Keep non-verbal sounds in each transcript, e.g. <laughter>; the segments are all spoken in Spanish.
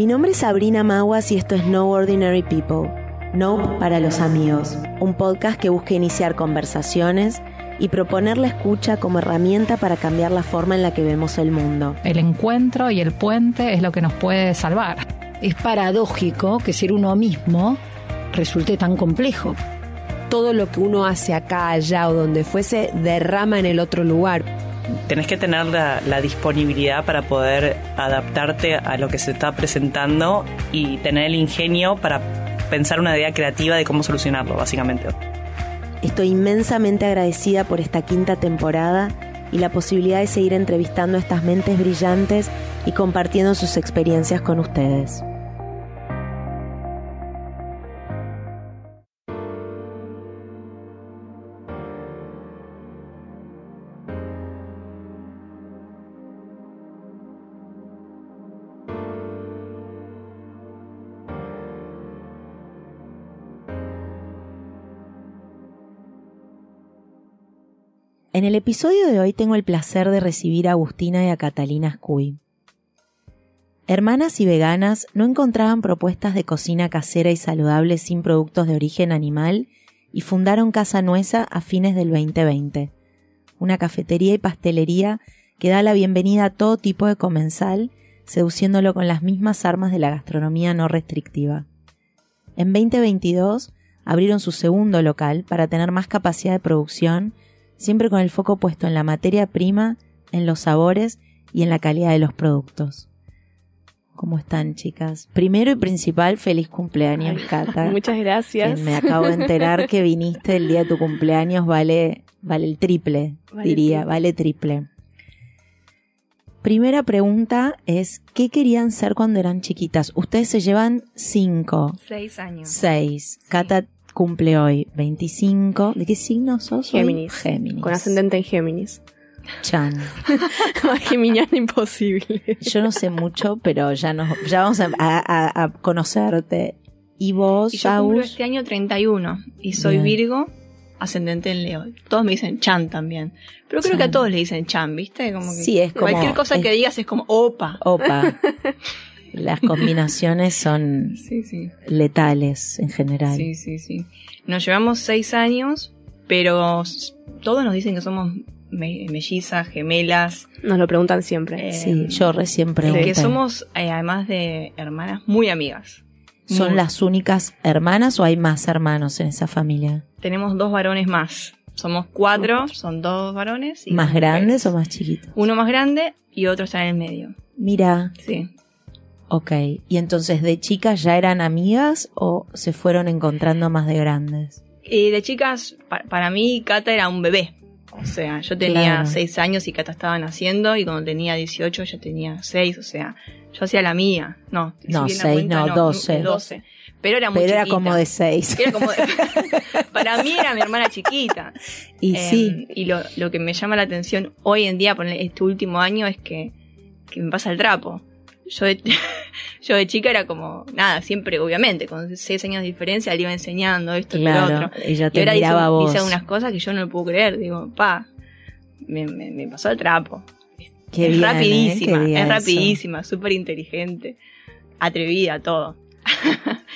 Mi nombre es Sabrina Maguas y esto es No Ordinary People. No para los amigos, un podcast que busca iniciar conversaciones y proponer la escucha como herramienta para cambiar la forma en la que vemos el mundo. El encuentro y el puente es lo que nos puede salvar. Es paradójico que ser uno mismo resulte tan complejo. Todo lo que uno hace acá, allá o donde fuese, derrama en el otro lugar. Tenés que tener la, disponibilidad para poder adaptarte a lo que se está presentando y tener el ingenio para pensar una idea creativa de cómo solucionarlo, básicamente. Estoy inmensamente agradecida por esta quinta temporada y la posibilidad de seguir entrevistando a estas mentes brillantes y compartiendo sus experiencias con ustedes. En el episodio de hoy tengo el placer de recibir a Agustina y a Catalina Scuy. Hermanas y veganas no encontraban propuestas de cocina casera y saludable sin productos de origen animal y fundaron Casa Nueza a fines del 2020, una cafetería y pastelería que da la bienvenida a todo tipo de comensal, seduciéndolo con las mismas armas de la gastronomía no restrictiva. En 2022 abrieron su segundo local para tener más capacidad de producción siempre con el foco puesto en la materia prima, en los sabores y en la calidad de los productos. ¿Cómo están, chicas? Primero y principal, feliz cumpleaños, Cata. <laughs> Muchas gracias. me acabo de enterar que viniste el día de tu cumpleaños, vale, vale el triple, diría, vale triple. Primera pregunta es, ¿qué querían ser cuando eran chiquitas? Ustedes se llevan cinco. Seis años. Seis. Cata cumple hoy 25. ¿De qué signo sos? hoy? Géminis. Géminis. Con ascendente en Géminis. Chan. <laughs> Más geminiana imposible. Yo no sé mucho, pero ya nos, ya vamos a, a- a conocerte. ¿Y vos, Y yo cumplo este año 31 y soy Bien. Virgo, ascendente en Leo. Todos me dicen Chan también. Pero creo Chan. que a todos le dicen Chan, ¿viste? Como que Sí, es como- Cualquier cosa es- que digas es como opa. Opa. <laughs> Las combinaciones son <laughs> Sí, sí. letales en general. Sí, sí, sí. Nos llevamos seis años, pero todos nos dicen que somos me- mellizas, gemelas. Nos lo preguntan siempre. eh, Sí, yo recién pregunté. que somos, eh, además de hermanas, muy amigas. ¿Son Muy. las únicas hermanas o hay más hermanos en esa familia? Tenemos dos varones más. Somos cuatro, son dos varones. y ¿Más grandes o más chiquitos? Uno más grande y otro está en el medio. Mira, Sí. Ok. ¿Y entonces de chicas ya eran amigas o se fueron encontrando más de grandes? Y de chicas, pa- para mí, Cata era un bebé. O sea, yo tenía Claro. seis años y Cata estaba naciendo, y cuando tenía 18 ya tenía seis, o sea, yo hacía la mía. No, No, bien la seis, cuenta, no, doce. de 12. Pero era muy Pero era chiquita. como de seis. Era como de- <laughs> <laughs> para mí era mi hermana chiquita. Y Em, sí, Y lo, lo que me llama la atención hoy en día, por este último año, es que, que me pasa el trapo. Yo de, <laughs> yo de chica era como, nada, siempre, obviamente, con seis años de diferencia le iba enseñando esto y lo otro. Ella Y te ahora dice, vos. dice unas cosas que yo no puedo creer. Digo, pa, me, me, me pasó el trapo. Qué es bien, ¿eh? rapidísima, Qué bien es rapidísima, súper inteligente, atrevida, todo.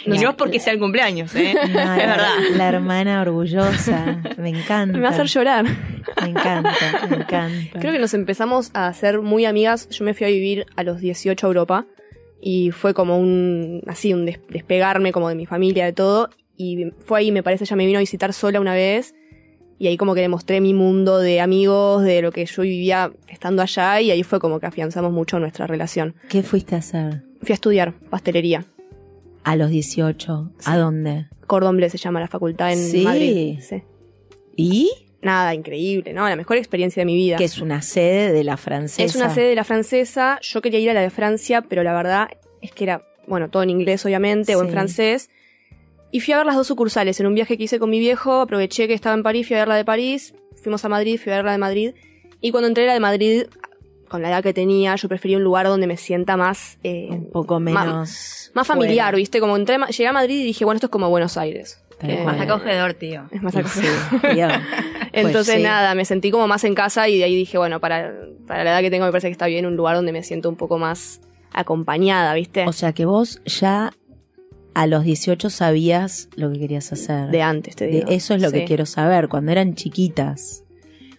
Y La- <laughs> no es porque sea el cumpleaños, ¿eh? <laughs> No, es la- verdad. La hermana orgullosa. Me encanta. Me va a hacer llorar. Me encanta, me encanta. Creo que nos empezamos a ser muy amigas. Yo me fui a vivir a los 18 a Europa y fue como un, así, un des- despegarme como de mi familia, de todo. Y fue ahí, me parece, ella me vino a visitar sola una vez y ahí como que le mostré mi mundo de amigos, de lo que yo vivía estando allá y ahí fue como que afianzamos mucho nuestra relación. ¿Qué fuiste a hacer? Fui a estudiar pastelería. A los 18. ¿A dónde? Cordon Bleu se llama la facultad en Sí. Madrid. Sí. ¿Y? Nada, increíble, ¿no? La mejor experiencia de mi vida. Que es una sede de la francesa. Es una sede de la francesa. Yo quería ir a la de Francia, pero la verdad es que era, bueno, todo en inglés obviamente, o en francés. Y fui a ver las dos sucursales. En un viaje que hice con mi viejo, aproveché que estaba en París, fui a ver la de París. Fuimos a Madrid, fui a ver la de Madrid. Y cuando entré a la de Madrid, con la edad que tenía, yo prefería un lugar donde me sienta más, eh, Un poco menos. más familiar, fuera. ¿viste? Como entré, llegué a Madrid y dije, bueno, esto es como Buenos Aires. Eh. Más acogedor, tío. Es más acogedor. sí, tío. <laughs> Entonces Pues sí. nada, me sentí como más en casa y de ahí dije, bueno, para, para la edad que tengo me parece que está bien un lugar donde me siento un poco más acompañada, ¿viste? O sea que vos ya a los 18 sabías lo que querías hacer. de antes, te De- digo. eso es lo que quiero saber, cuando eran chiquitas,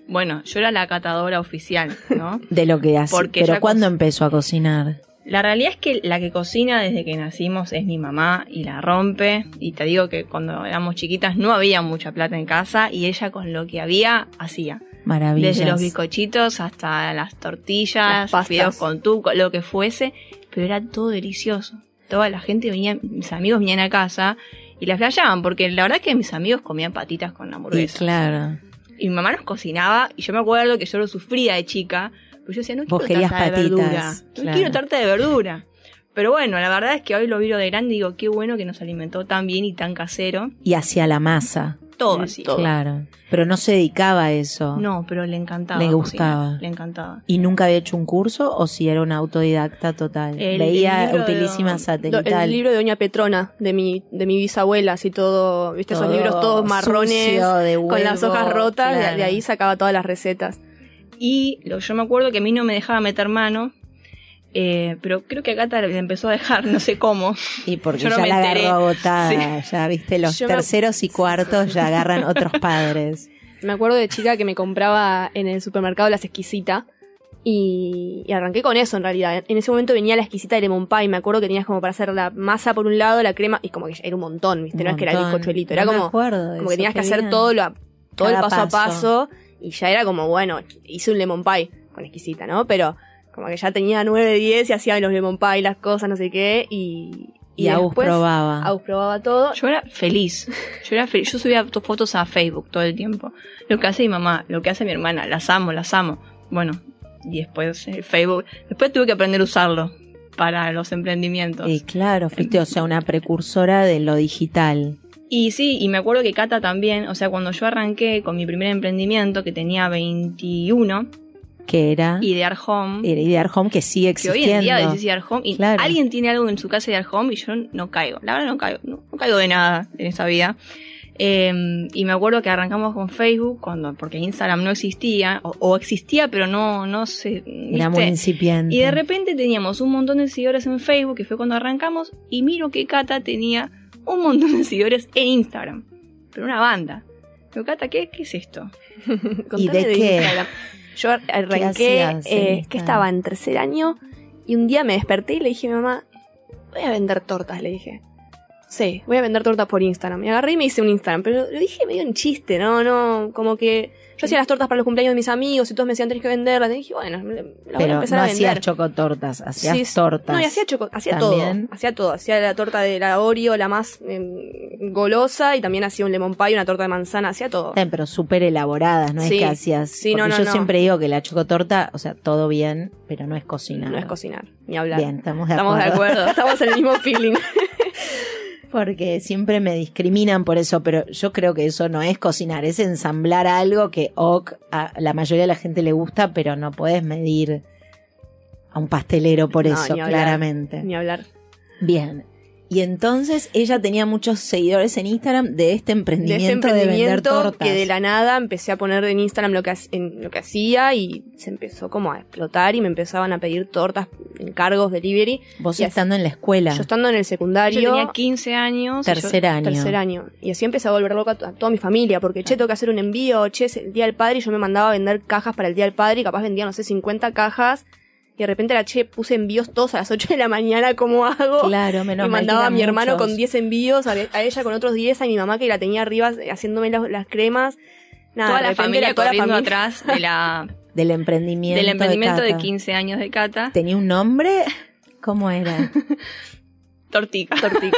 Bueno, yo era la catadora oficial, ¿no? <laughs> de lo que hacías. Porque Pero ¿cuándo empezó a cocinar? La realidad es que la que cocina desde que nacimos es mi mamá y la rompe. Y te digo que cuando éramos chiquitas no había mucha plata en casa y ella con lo que había hacía. Maravillas. Desde los bizcochitos hasta las tortillas, Las fideos con tuco, lo que fuese. Pero era todo delicioso. Toda la gente venía, mis amigos venían a casa y las flasheaban porque la verdad es que mis amigos comían patitas con Y hamburguesas. claro. Y mi mamá nos cocinaba y yo me acuerdo que yo lo sufría de chica. Pero yo decía, no quiero tarta de verdura. No claro. quiero tarta de verdura. Pero bueno, la verdad es que hoy lo miro de grande y digo, qué bueno que nos alimentó tan bien y tan casero. Y hacía la masa. Todo Mm, así. todo. Claro. Pero no se dedicaba a eso. No, pero le encantaba. Le cocinar, gustaba. Le encantaba. ¿Y nunca había hecho un curso o si era una autodidacta total? El- Veía el libro de- utilísima satelital. el libro de Doña Petrona, de mi, de mi bisabuela, así todo, viste, esos Todo libros todos marrones, sucio, de con las hojas rotas, claro. de, ahí sacaba todas las recetas. Y lo, yo me acuerdo que a mí no me dejaba meter mano. Eh, pero creo que a Cata le empezó a dejar, no sé cómo. Y porque Yo no ya me la agarró agotada. Ya viste, los Yo me- terceros y cuartos ya agarran otros padres. Me acuerdo de chica que me compraba en el supermercado las exquisita. Y, y arranqué con eso en realidad. En ese momento venía la exquisita de lemon pie. Me acuerdo que tenías como para hacer la masa por un lado, la crema, y como que era un montón, ¿viste? no es que era bizcochuelito, era No como, como que tenías que hacer todo, lo, todo el Cada paso a paso. paso. Y ya era como, bueno, hice un lemon pie con exquisita, ¿no? Pero como que ya tenía 9, 10 y hacía los lemon pie, las cosas, no sé qué. Y, Y Agus después probaba. Agus probaba todo. Yo era feliz. Yo era feliz. Yo subía to- fotos a Facebook todo el tiempo. Lo que hace mi mamá, lo que hace mi hermana, las amo, las amo. Bueno, y después el Facebook. Después tuve que aprender a usarlo para los emprendimientos. Y claro, fuiste, o sea, una precursora de lo digital. Y sí, y me acuerdo que Cata también, o sea, cuando yo arranqué con mi primer emprendimiento, que tenía 21, Que era Idear Home, era Idear Home, que sigue que hoy existiendo. en día decís Idear Home, y Claro. alguien tiene algo en su casa de Idear Home y yo no caigo. La verdad no caigo, no, no caigo de nada en esa vida. Eh, y me acuerdo que arrancamos con Facebook, cuando, porque Instagram no existía, o, o existía, pero no, no se... Era ¿viste? muy incipiente. Y de repente teníamos un montón de seguidores en Facebook, que fue cuando arrancamos, y miro que Cata tenía un montón de seguidores en Instagram. Pero una banda. Pero Cata, ¿qué, qué es esto? <laughs> ¿Y de qué? Instagram. Yo arranqué, eh, que estaba en tercer año y un día me desperté y le dije a mi mamá, voy a vender tortas, le dije. Sí, voy a vender tortas por Instagram. Me agarré y me hice un Instagram, pero lo dije medio en chiste, ¿no? No, como que yo hacía las tortas para los cumpleaños de mis amigos y todos me decían, tenés que venderlas. Y dije, bueno, las voy a empezar no a vender. hacías chocotortas, hacías Sí, tortas. No, y hacía, choco, hacía También. todo. Hacía todo. Hacía la torta de la Oreo, la más eh, golosa, y también hacía un lemon pie, una torta de manzana, hacía todo. Pero súper elaboradas, no es que hacías. Sí, no, no, yo no. siempre digo que la chocotorta, o sea, todo bien, pero no es cocinar. No es cocinar, ni hablar. Bien, estamos de Estamos de acuerdo, estamos en el mismo <laughs> feeling. Porque siempre me discriminan por eso, pero yo creo que eso no es cocinar, es ensamblar algo que ok, a la mayoría de la gente le gusta, pero no puedes medir a un pastelero por No, eso, ni hablar. claramente. Ni hablar. Bien. Y entonces ella tenía muchos seguidores en Instagram de este De emprendimiento este de, vender emprendimiento tortas. que de la nada empecé a poner en Instagram lo que, en lo que hacía y se empezó como a explotar y me empezaban a pedir tortas, encargos, delivery. Vos y así- estando en la escuela, Yo estando en el secundario. Yo tenía 15 años. yo- tercer año. Tercer año. Y así empecé a volver loca a to- a toda mi familia, porque che, tengo que hacer un envío, che, es el día del padre, y yo me mandaba a vender cajas para el día del padre, y capaz vendía, no sé, 50 cajas, y de repente la che, puse envíos todos a las 8 de la mañana, ¿cómo hago? Claro, menos y mandaba a mi hermano muchos. con 10 envíos, a, a ella con otros 10, a mi mamá que la tenía arriba haciéndome las, las cremas. Nada, toda de la familia toda la corriendo familia. atrás de la, <laughs> del emprendimiento. del emprendimiento de, Cata. 15 años de Cata. ¿Tenía un nombre? ¿Cómo era? <laughs> Tortica. Tortica.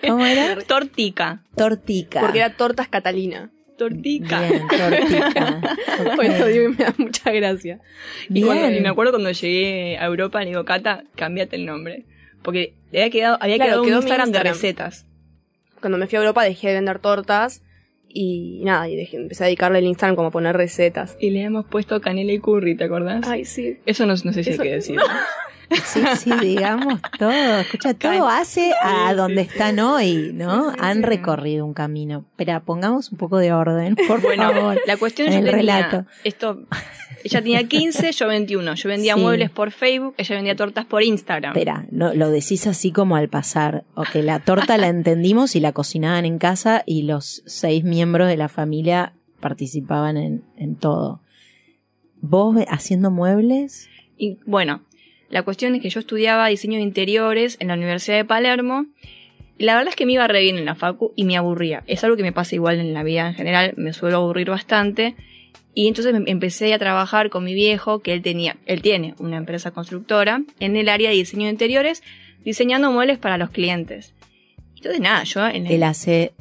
<laughs> ¿Cómo era? Tortica. Tortica. Porque era tortas Catalina. Tortica. Bien, tortica. <laughs> Ok. Bueno, digo, me da mucha gracia. Y, cuando- y me acuerdo cuando llegué a Europa, le digo, Cata, cambiate el nombre. Porque le había quedado, había Claro, quedado un quedó Instagram, de recetas. Cuando me fui a Europa dejé de vender tortas, y nada, y dejé, empecé a dedicarle el Instagram como a poner recetas. Y le hemos puesto canela y curry, ¿te acordás? Ay, sí. Eso no, no sé si Eso- hay que <laughs> decir. Sí, sí, digamos todo. Escucha, <laughs> todo hace a donde están hoy, ¿no? Han recorrido un camino. Espera, pongamos un poco de orden, <laughs> por Bueno, favor. la cuestión yo el tenía relato. esto ella tenía 15, yo 21. Yo vendía Sí. muebles por Facebook, ella vendía tortas por Instagram. Espera, no, lo decís así como al pasar. Ok, la torta la entendimos y la cocinaban en casa y los seis miembros de la familia participaban en, en todo. ¿Vos haciendo muebles? Y bueno, la cuestión es que yo estudiaba diseño de interiores en la Universidad de Palermo. Y La verdad es que me iba re bien en la facu y me aburría. Es algo que me pasa igual en la vida en general, me suelo aburrir bastante. Y entonces me empecé a trabajar con mi viejo, que él tenía, él tiene una empresa constructora en el área de diseño de interiores, diseñando muebles para los clientes. Entonces nada, yo en el, Él hace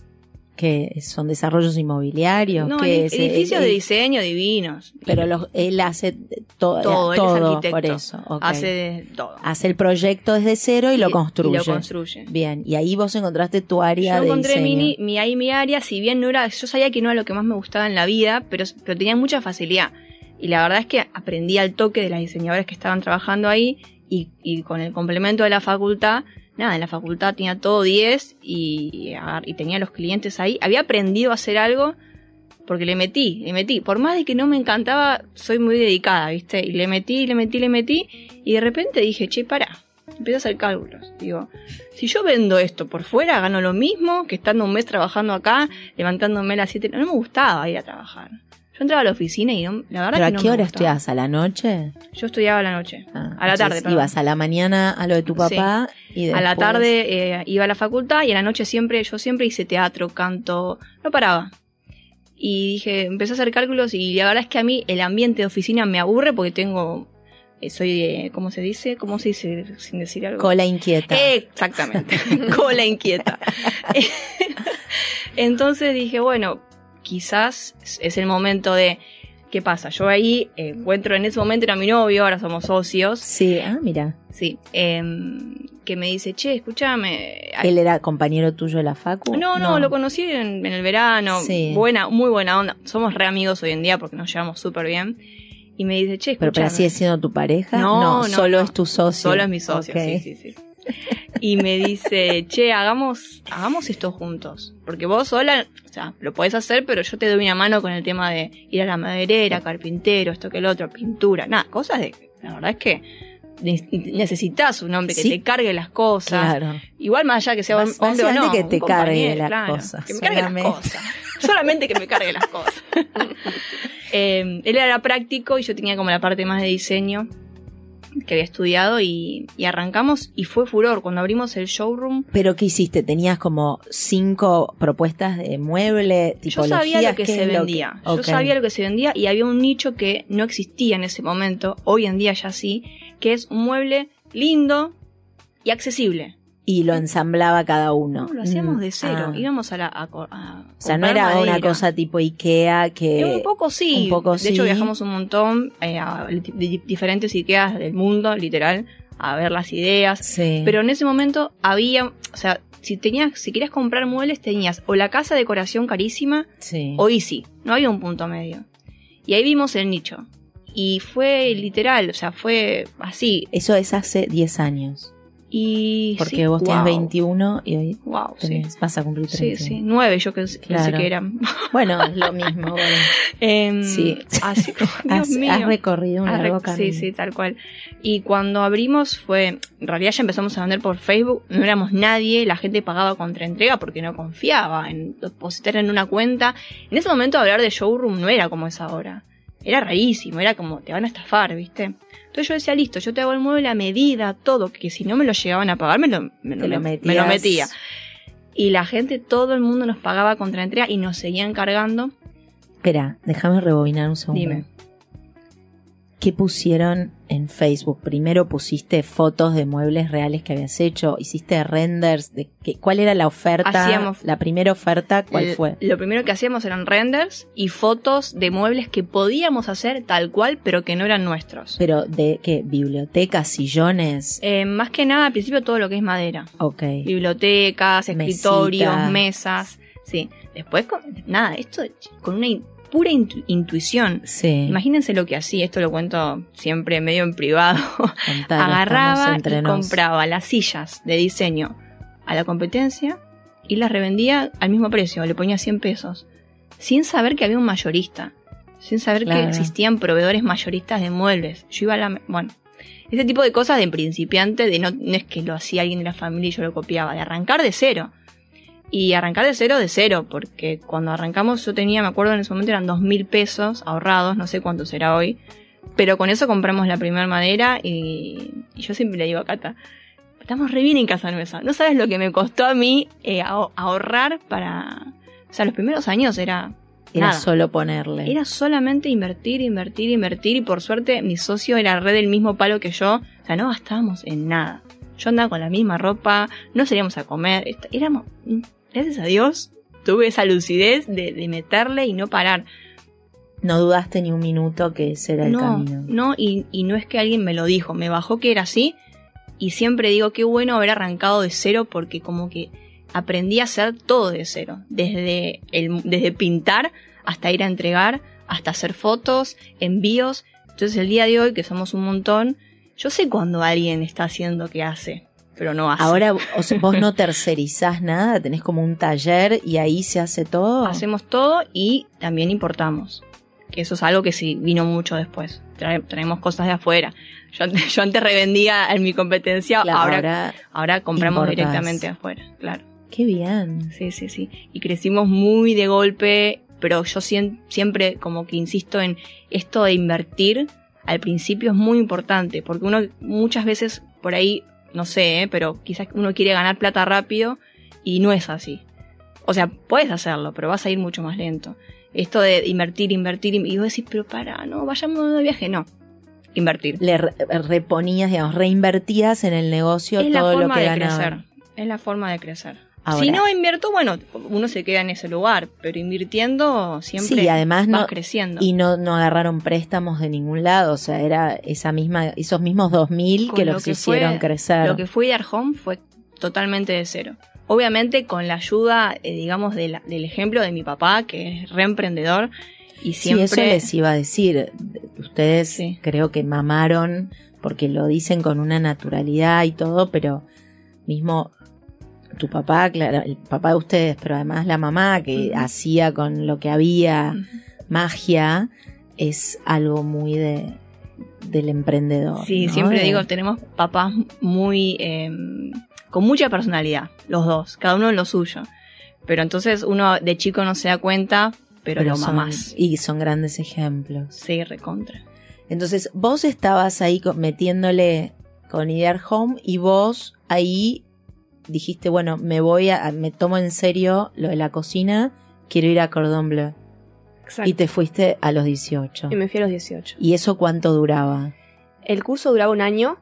que son desarrollos inmobiliarios, no, que es, edificios de diseño divinos. pero los- él hace to- todo, él es todo arquitecto. por eso. Hace todo. Hace el proyecto desde cero y lo construye. Y lo construye. Bien, y ahí vos encontraste tu área Yo de encontré diseño. mi, mi, ahí mi área, si bien no era, yo sabía que no era lo que más me gustaba en la vida, pero, pero tenía mucha facilidad. Y la verdad es que aprendí al toque de las diseñadoras que estaban trabajando ahí y, y con el complemento de la facultad, nada, en la facultad tenía todo 10 y, tenía los clientes ahí. Había aprendido a hacer algo porque le metí, le metí. Por más de que no me encantaba, soy muy dedicada, ¿viste? Y le metí, le metí, le metí y de repente dije, che, pará. Empecé a hacer cálculos. Digo, si yo vendo esto por fuera, gano lo mismo que estando un mes trabajando acá, levantándome a las 7. No me gustaba ir a trabajar. Yo entraba a la oficina y no, la verdad ¿Pero a que no qué me hora gustaba. ¿A la noche? Yo estudiaba a la noche. Ah, a la tarde, perdón. Ibas a la mañana a lo de tu papá y A la después- tarde eh, iba a la facultad y a la noche siempre, yo siempre hice teatro, canto, no paraba. Y dije, empecé a hacer cálculos y la verdad es que a mí el ambiente de oficina me aburre porque tengo, eh, soy, eh, ¿cómo se dice? ¿Cómo se dice sin decir algo? Cola inquieta. Exactamente, <laughs> cola inquieta. <laughs> <laughs> Entonces dije, bueno, quizás es el momento de, ¿qué pasa? Yo ahí eh, encuentro, en ese momento era mi novio, ahora somos socios, Sí, ah, mira. sí, em, que me dice, che, escúchame. ¿Él era compañero tuyo de la facu? no, no, lo conocí en, en el verano, Sí. buena, muy buena onda. Somos re amigos hoy en día porque nos llevamos súper bien. Y me dice, che, ¿Pero, pero escúchame. sigue siendo tu pareja? No, no, solo no. es tu socio. Solo es mi socio, sí, sí, sí. <laughs> Y me dice, che, hagamos, hagamos esto juntos. Porque vos sola, o sea, lo podés hacer, pero yo te doy una mano con el tema de ir a la maderera, carpintero, esto que el otro, pintura, nada, cosas de, la verdad es que ne- necesitas un hombre que Sí. te cargue las cosas. Claro. Igual más allá que sea Bas- hombre o no. que te cargue las claro, cosas, Que me cargue las solamente. cosas. Solamente que me cargue las cosas. <laughs> Eh, él era práctico y yo tenía como la parte más de diseño que había estudiado y, y arrancamos y fue furor. Cuando abrimos el showroom, ¿Pero qué hiciste? ¿Tenías como cinco propuestas de mueble, yo sabía lo que ¿Qué se vendía. Yo sabía lo que se vendía y había un nicho que no existía en ese momento, hoy en día ya sí, que es un mueble lindo y accesible. Y lo ensamblaba cada uno. No, lo hacíamos Mm, de cero. ah. Íbamos a la. A, co- a O sea, no era una cosa tipo Ikea que... Eh, un poco sí. un poco de hecho, viajamos un montón eh, a diferentes Ikeas del mundo, literal, a ver las ideas. Sí. Pero en ese momento había, o sea, si tenías, si querías comprar muebles, tenías o la casa de decoración carísima Sí. o Easy. No había un punto medio. Y ahí vimos el nicho. Y fue literal, o sea, fue así. Eso es hace 10 años. Y Porque sí, vos tenés wow, 21 y hoy Wow, sí. vas a cumplir 30. Sí, sí, nueve yo que pensé Claro. que eran. Bueno, es lo mismo. <laughs> bueno. Em, Sí. así- <laughs> Dios Has, mío. has recorrido un largo camino. Sí, sí, tal cual. Y cuando abrimos fue, en realidad ya empezamos a vender por Facebook, no éramos nadie, la gente pagaba contra entrega porque no confiaba en depositar en una cuenta. En ese momento hablar de showroom no era como es ahora. Era rarísimo, era como te van a estafar, ¿viste? Entonces yo decía, listo, yo te hago el mueble a medida, todo, que si no me lo llegaban a pagar, me lo, me, Te lo me- metías. me lo metía. Y la gente, todo el mundo nos pagaba contra entrega y nos seguían cargando. Espera, déjame rebobinar un segundo. Dime. ¿Qué pusieron en Facebook? Primero pusiste fotos de muebles reales que habías hecho, hiciste renders de qué, cuál era la oferta, Hacíamos- la primera oferta, ¿cuál El- fue? Lo primero que hacíamos eran renders y fotos de muebles que podíamos hacer tal cual, pero que no eran nuestros. Pero de qué, bibliotecas, sillones, Eh, más que nada, al principio todo lo que es madera. ok. Bibliotecas, escritorios, Mesitas. mesas. Sí. Después, con, nada, esto con una pura intu- intuición. Sí, Imagínense lo que hacía, esto lo cuento siempre medio en privado. <laughs> Agarraba y compraba las sillas de diseño a la competencia y las revendía al mismo precio, le ponía 100 pesos, sin saber que había un mayorista. sin saber Claro. que existían proveedores mayoristas de muebles. Yo iba a la... Bueno, ese tipo de cosas de principiante, de no, no es que lo hacía alguien de la familia y yo lo copiaba, de arrancar de cero. Y arrancar de cero de cero, porque cuando arrancamos yo tenía, me acuerdo en ese momento eran dos mil pesos ahorrados, no sé cuánto será hoy, pero con eso compramos la primera madera y, y yo siempre le digo a Cata, estamos re bien en Casa Nueva, no sabes lo que me costó a mí eh, aho- ahorrar para... O sea, los primeros años era... Era nada. solo ponerle. Era solamente invertir, invertir, invertir y por suerte mi socio era re del mismo palo que yo. O sea, no gastábamos en nada. Yo andaba con la misma ropa, no salíamos a comer. Éramos, gracias a Dios, tuve esa lucidez de, de meterle y no parar. No dudaste ni un minuto que ese era el no, camino. no, y, y no es que alguien me lo dijo, me bajó que era así. Y siempre digo, qué bueno haber arrancado de cero porque como que aprendí a hacer todo de cero. Desde, el, desde pintar hasta ir a entregar, hasta hacer fotos, envíos. Entonces el día de hoy, que somos un montón, yo sé cuando alguien está haciendo que hace, pero no hace. Ahora <laughs> o sea, vos no tercerizás nada, tenés como un taller y ahí se hace todo. Hacemos todo y también importamos. Que eso es algo que sí vino mucho después. Trae- traemos cosas de afuera. Yo, antes- <laughs> yo antes revendía en mi competencia, Claro, ahora, ahora, ahora compramos importás. directamente afuera, claro. qué bien. Sí, sí, sí. Y crecimos muy de golpe, pero yo siempre como que insisto en esto de invertir al principio es muy importante, porque uno muchas veces por ahí, no sé, ¿eh? pero quizás uno quiere ganar plata rápido y no es así. O sea, puedes hacerlo, pero vas a ir mucho más lento. Esto de invertir, invertir, y vos decís, pero para, no, vayamos de viaje, no. Invertir. Le re- reponías, digamos, reinvertías en el negocio Es la todo lo forma que de crecer. Es la forma de crecer. Ahora- Si no invierto, bueno, uno se queda en ese lugar, pero invirtiendo siempre Sí, además vas no, creciendo. y no, no agarraron préstamos de ningún lado, o sea, era esa misma, esos mismos 2000 Con que lo los que hicieron fue- crecer. Lo que fue Idear Home fue totalmente de cero. Obviamente con la ayuda, eh, digamos, de la- del ejemplo de mi papá, que es reemprendedor y siempre... Sí, eso les iba a decir. Ustedes Sí. creo que mamaron, porque lo dicen con una naturalidad y todo, pero mismo tu papá, claro, el papá de ustedes, pero además la mamá que hacía con lo que había magia, es algo muy de del emprendedor. Sí, ¿no? siempre De- digo, tenemos papás muy... eh, con mucha personalidad, los dos, cada uno en lo suyo. Pero entonces uno de chico no se da cuenta, pero, lo son- mamás. Y son grandes ejemplos. Sí, recontra. Entonces, vos estabas ahí metiéndole con Idear Home y vos ahí dijiste, bueno, me voy a, me tomo en serio lo de la cocina, quiero ir a Cordon Bleu. Exacto. Y te fuiste a los 18. Y me fui a los 18. ¿Y eso cuánto duraba? El curso duraba un año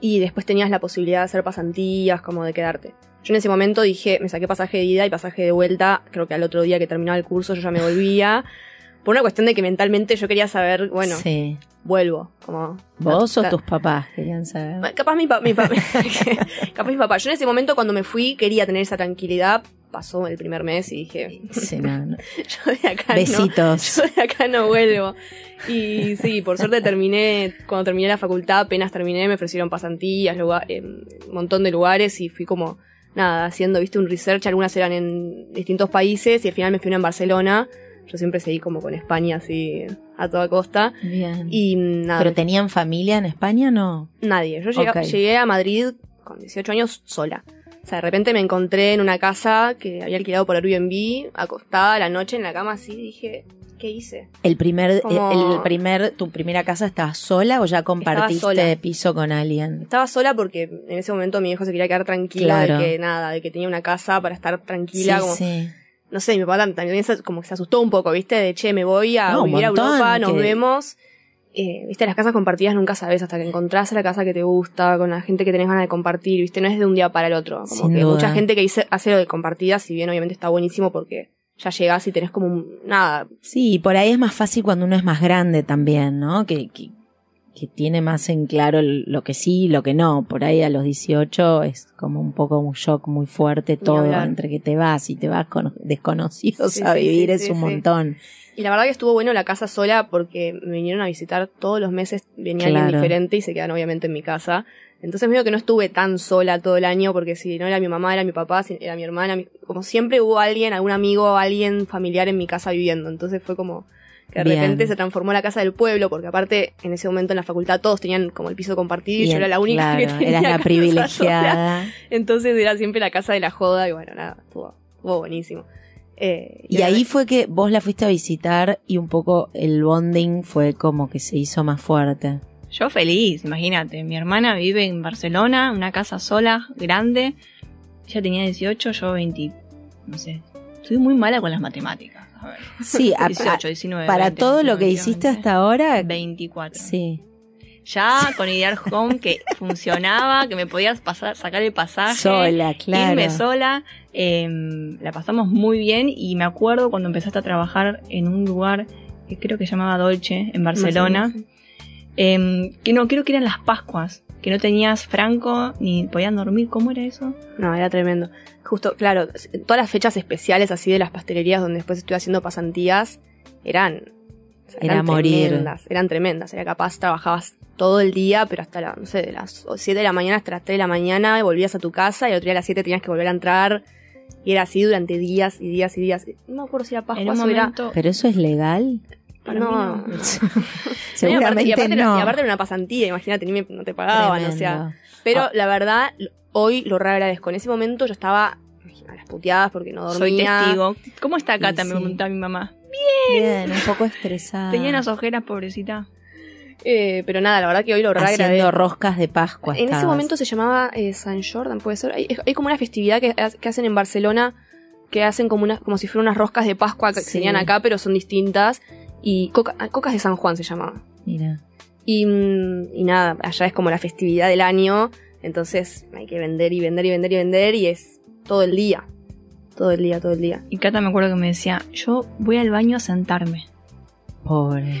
y después tenías la posibilidad de hacer pasantías, como de quedarte. Yo en ese momento dije, me saqué pasaje de ida y pasaje de vuelta, creo que al otro día que terminaba el curso yo ya me volvía, <laughs> por una cuestión de que mentalmente yo quería saber, bueno, Sí. vuelvo, como... ¿Vos o tus papás querían saber? Capaz mi, pa- mi pa- <laughs> capaz mi papá. Yo en ese momento cuando me fui quería tener esa tranquilidad. Pasó el primer mes y dije, Sí, <laughs> no, no. yo de acá no, Besitos. yo de acá no vuelvo. Y sí, por suerte terminé, cuando terminé la facultad, apenas terminé, me ofrecieron pasantías, lugar, eh, un montón de lugares y fui como, nada, haciendo, viste, un research, algunas eran en distintos países y al final me fui una en Barcelona. Yo siempre seguí como con España así a toda costa. Bien. Y nada, ¿Pero tenían familia en España no? Nadie. Yo llegué, llegué a Madrid con 18 años sola. O sea, de repente me encontré en una casa que había alquilado por Airbnb, acostada a la noche en la cama así, dije, ¿qué hice? El primer, Como- el primer, tu primera casa estabas sola o ya compartiste piso con alguien? Estaba sola porque en ese momento mi hijo se quería quedar tranquila Claro. de que nada, de que tenía una casa para estar tranquila, sí, como, sí. No sé, mi papá tam- también se- como que se asustó un poco, ¿viste? De che, me voy a No, vivir a Europa, nos que- vemos. Eh, viste, las casas compartidas nunca sabes hasta que encontrás la casa que te gusta, con la gente que tenés ganas de compartir, viste, no es de un día para el otro. Como Sin que duda. mucha gente que dice, hace lo de compartidas, si bien obviamente está buenísimo porque ya llegás y tenés como un, nada, Sí, y por ahí es más fácil cuando uno es más grande también, ¿no? Que, que, que tiene más en claro lo que sí y lo que no. Por ahí a los 18 es como un poco un shock muy fuerte todo, entre que te vas y te vas con <laughs> desconocidos Sí, a vivir sí, es un montón. Y la verdad que estuvo bueno la casa sola porque me vinieron a visitar todos los meses, venía alguien Claro. diferente y se quedan obviamente en mi casa. Entonces medio que no estuve tan sola todo el año porque si no era mi mamá, era mi papá, si era mi hermana, mi- como siempre hubo alguien, algún amigo, alguien familiar en mi casa viviendo. Entonces fue como que de Bien. repente se transformó la casa del pueblo, porque aparte en ese momento en la facultad todos tenían como el piso compartido y yo era la única que tenía eras la <laughs> casa sola. privilegiada. Entonces era siempre la casa de la joda y bueno, nada, estuvo, estuvo buenísimo. Eh, Y ahí fue que vos la fuiste a visitar y un poco el bonding fue como que se hizo más fuerte. Yo feliz, imagínate. Mi hermana vive en Barcelona, una casa sola, grande. Ella tenía 18, yo 20. No sé. Soy muy mala con las matemáticas. A ver. Sí, a- <laughs> 18, 19. para 20, todo lo que 21, hiciste 20. hasta ahora, 24. sí. Ya con Idear Home que <laughs> funcionaba, que me podías pasar, sacar el pasaje. Sola, claro. Irme sola. eh, la pasamos muy bien y me acuerdo cuando empezaste a trabajar en un lugar que creo que se llamaba Dolce, en Barcelona. eh, que no, creo que eran las Pascuas. Que no tenías franco ni podían dormir. ¿Cómo era eso? No, era tremendo. Justo, claro, todas las fechas especiales así de las pastelerías donde después estuve haciendo pasantías eran, o sea, Era eran morir. tremendas, eran tremendas. Era capaz, trabajabas todo el día, pero hasta la, no sé, de las 7 de la mañana hasta las 3 de la mañana, y volvías a tu casa y el otro día a las 7 tenías que volver a entrar. Y era así durante días y días y días. No me acuerdo si era Pascua en un o era... momento. Pero eso es legal. Para no. mí no. <laughs> Seguramente y aparte, no. y aparte era una pasantía, imagínate, ni me- no te pagaban, o sea. Pero Ah. la verdad, hoy lo re agradezco. En ese momento yo estaba a las puteadas porque no dormía. Soy testigo. ¿Cómo está Cata? Y Me sí. preguntaba mi mamá. Bien, un poco estresada. Tenía unas ojeras, pobrecita. Eh, pero nada, la verdad que hoy lo re haciendo agradezco. roscas de Pascua. En ese momento se llamaba eh, San Jordan, puede ser. Hay, hay como una festividad que, que hacen en Barcelona que hacen como una, como si fueran unas roscas de Pascua que Sí. serían acá, pero son distintas. Y coca- ah, cocas de San Juan se llamaba. Mira. Y, mm, y nada, allá es como la festividad del año. Entonces hay que vender y vender y vender y vender. Y es todo el día. Todo el día, todo el día. Y Cata me acuerdo que me decía, yo voy al baño a sentarme. Pobre.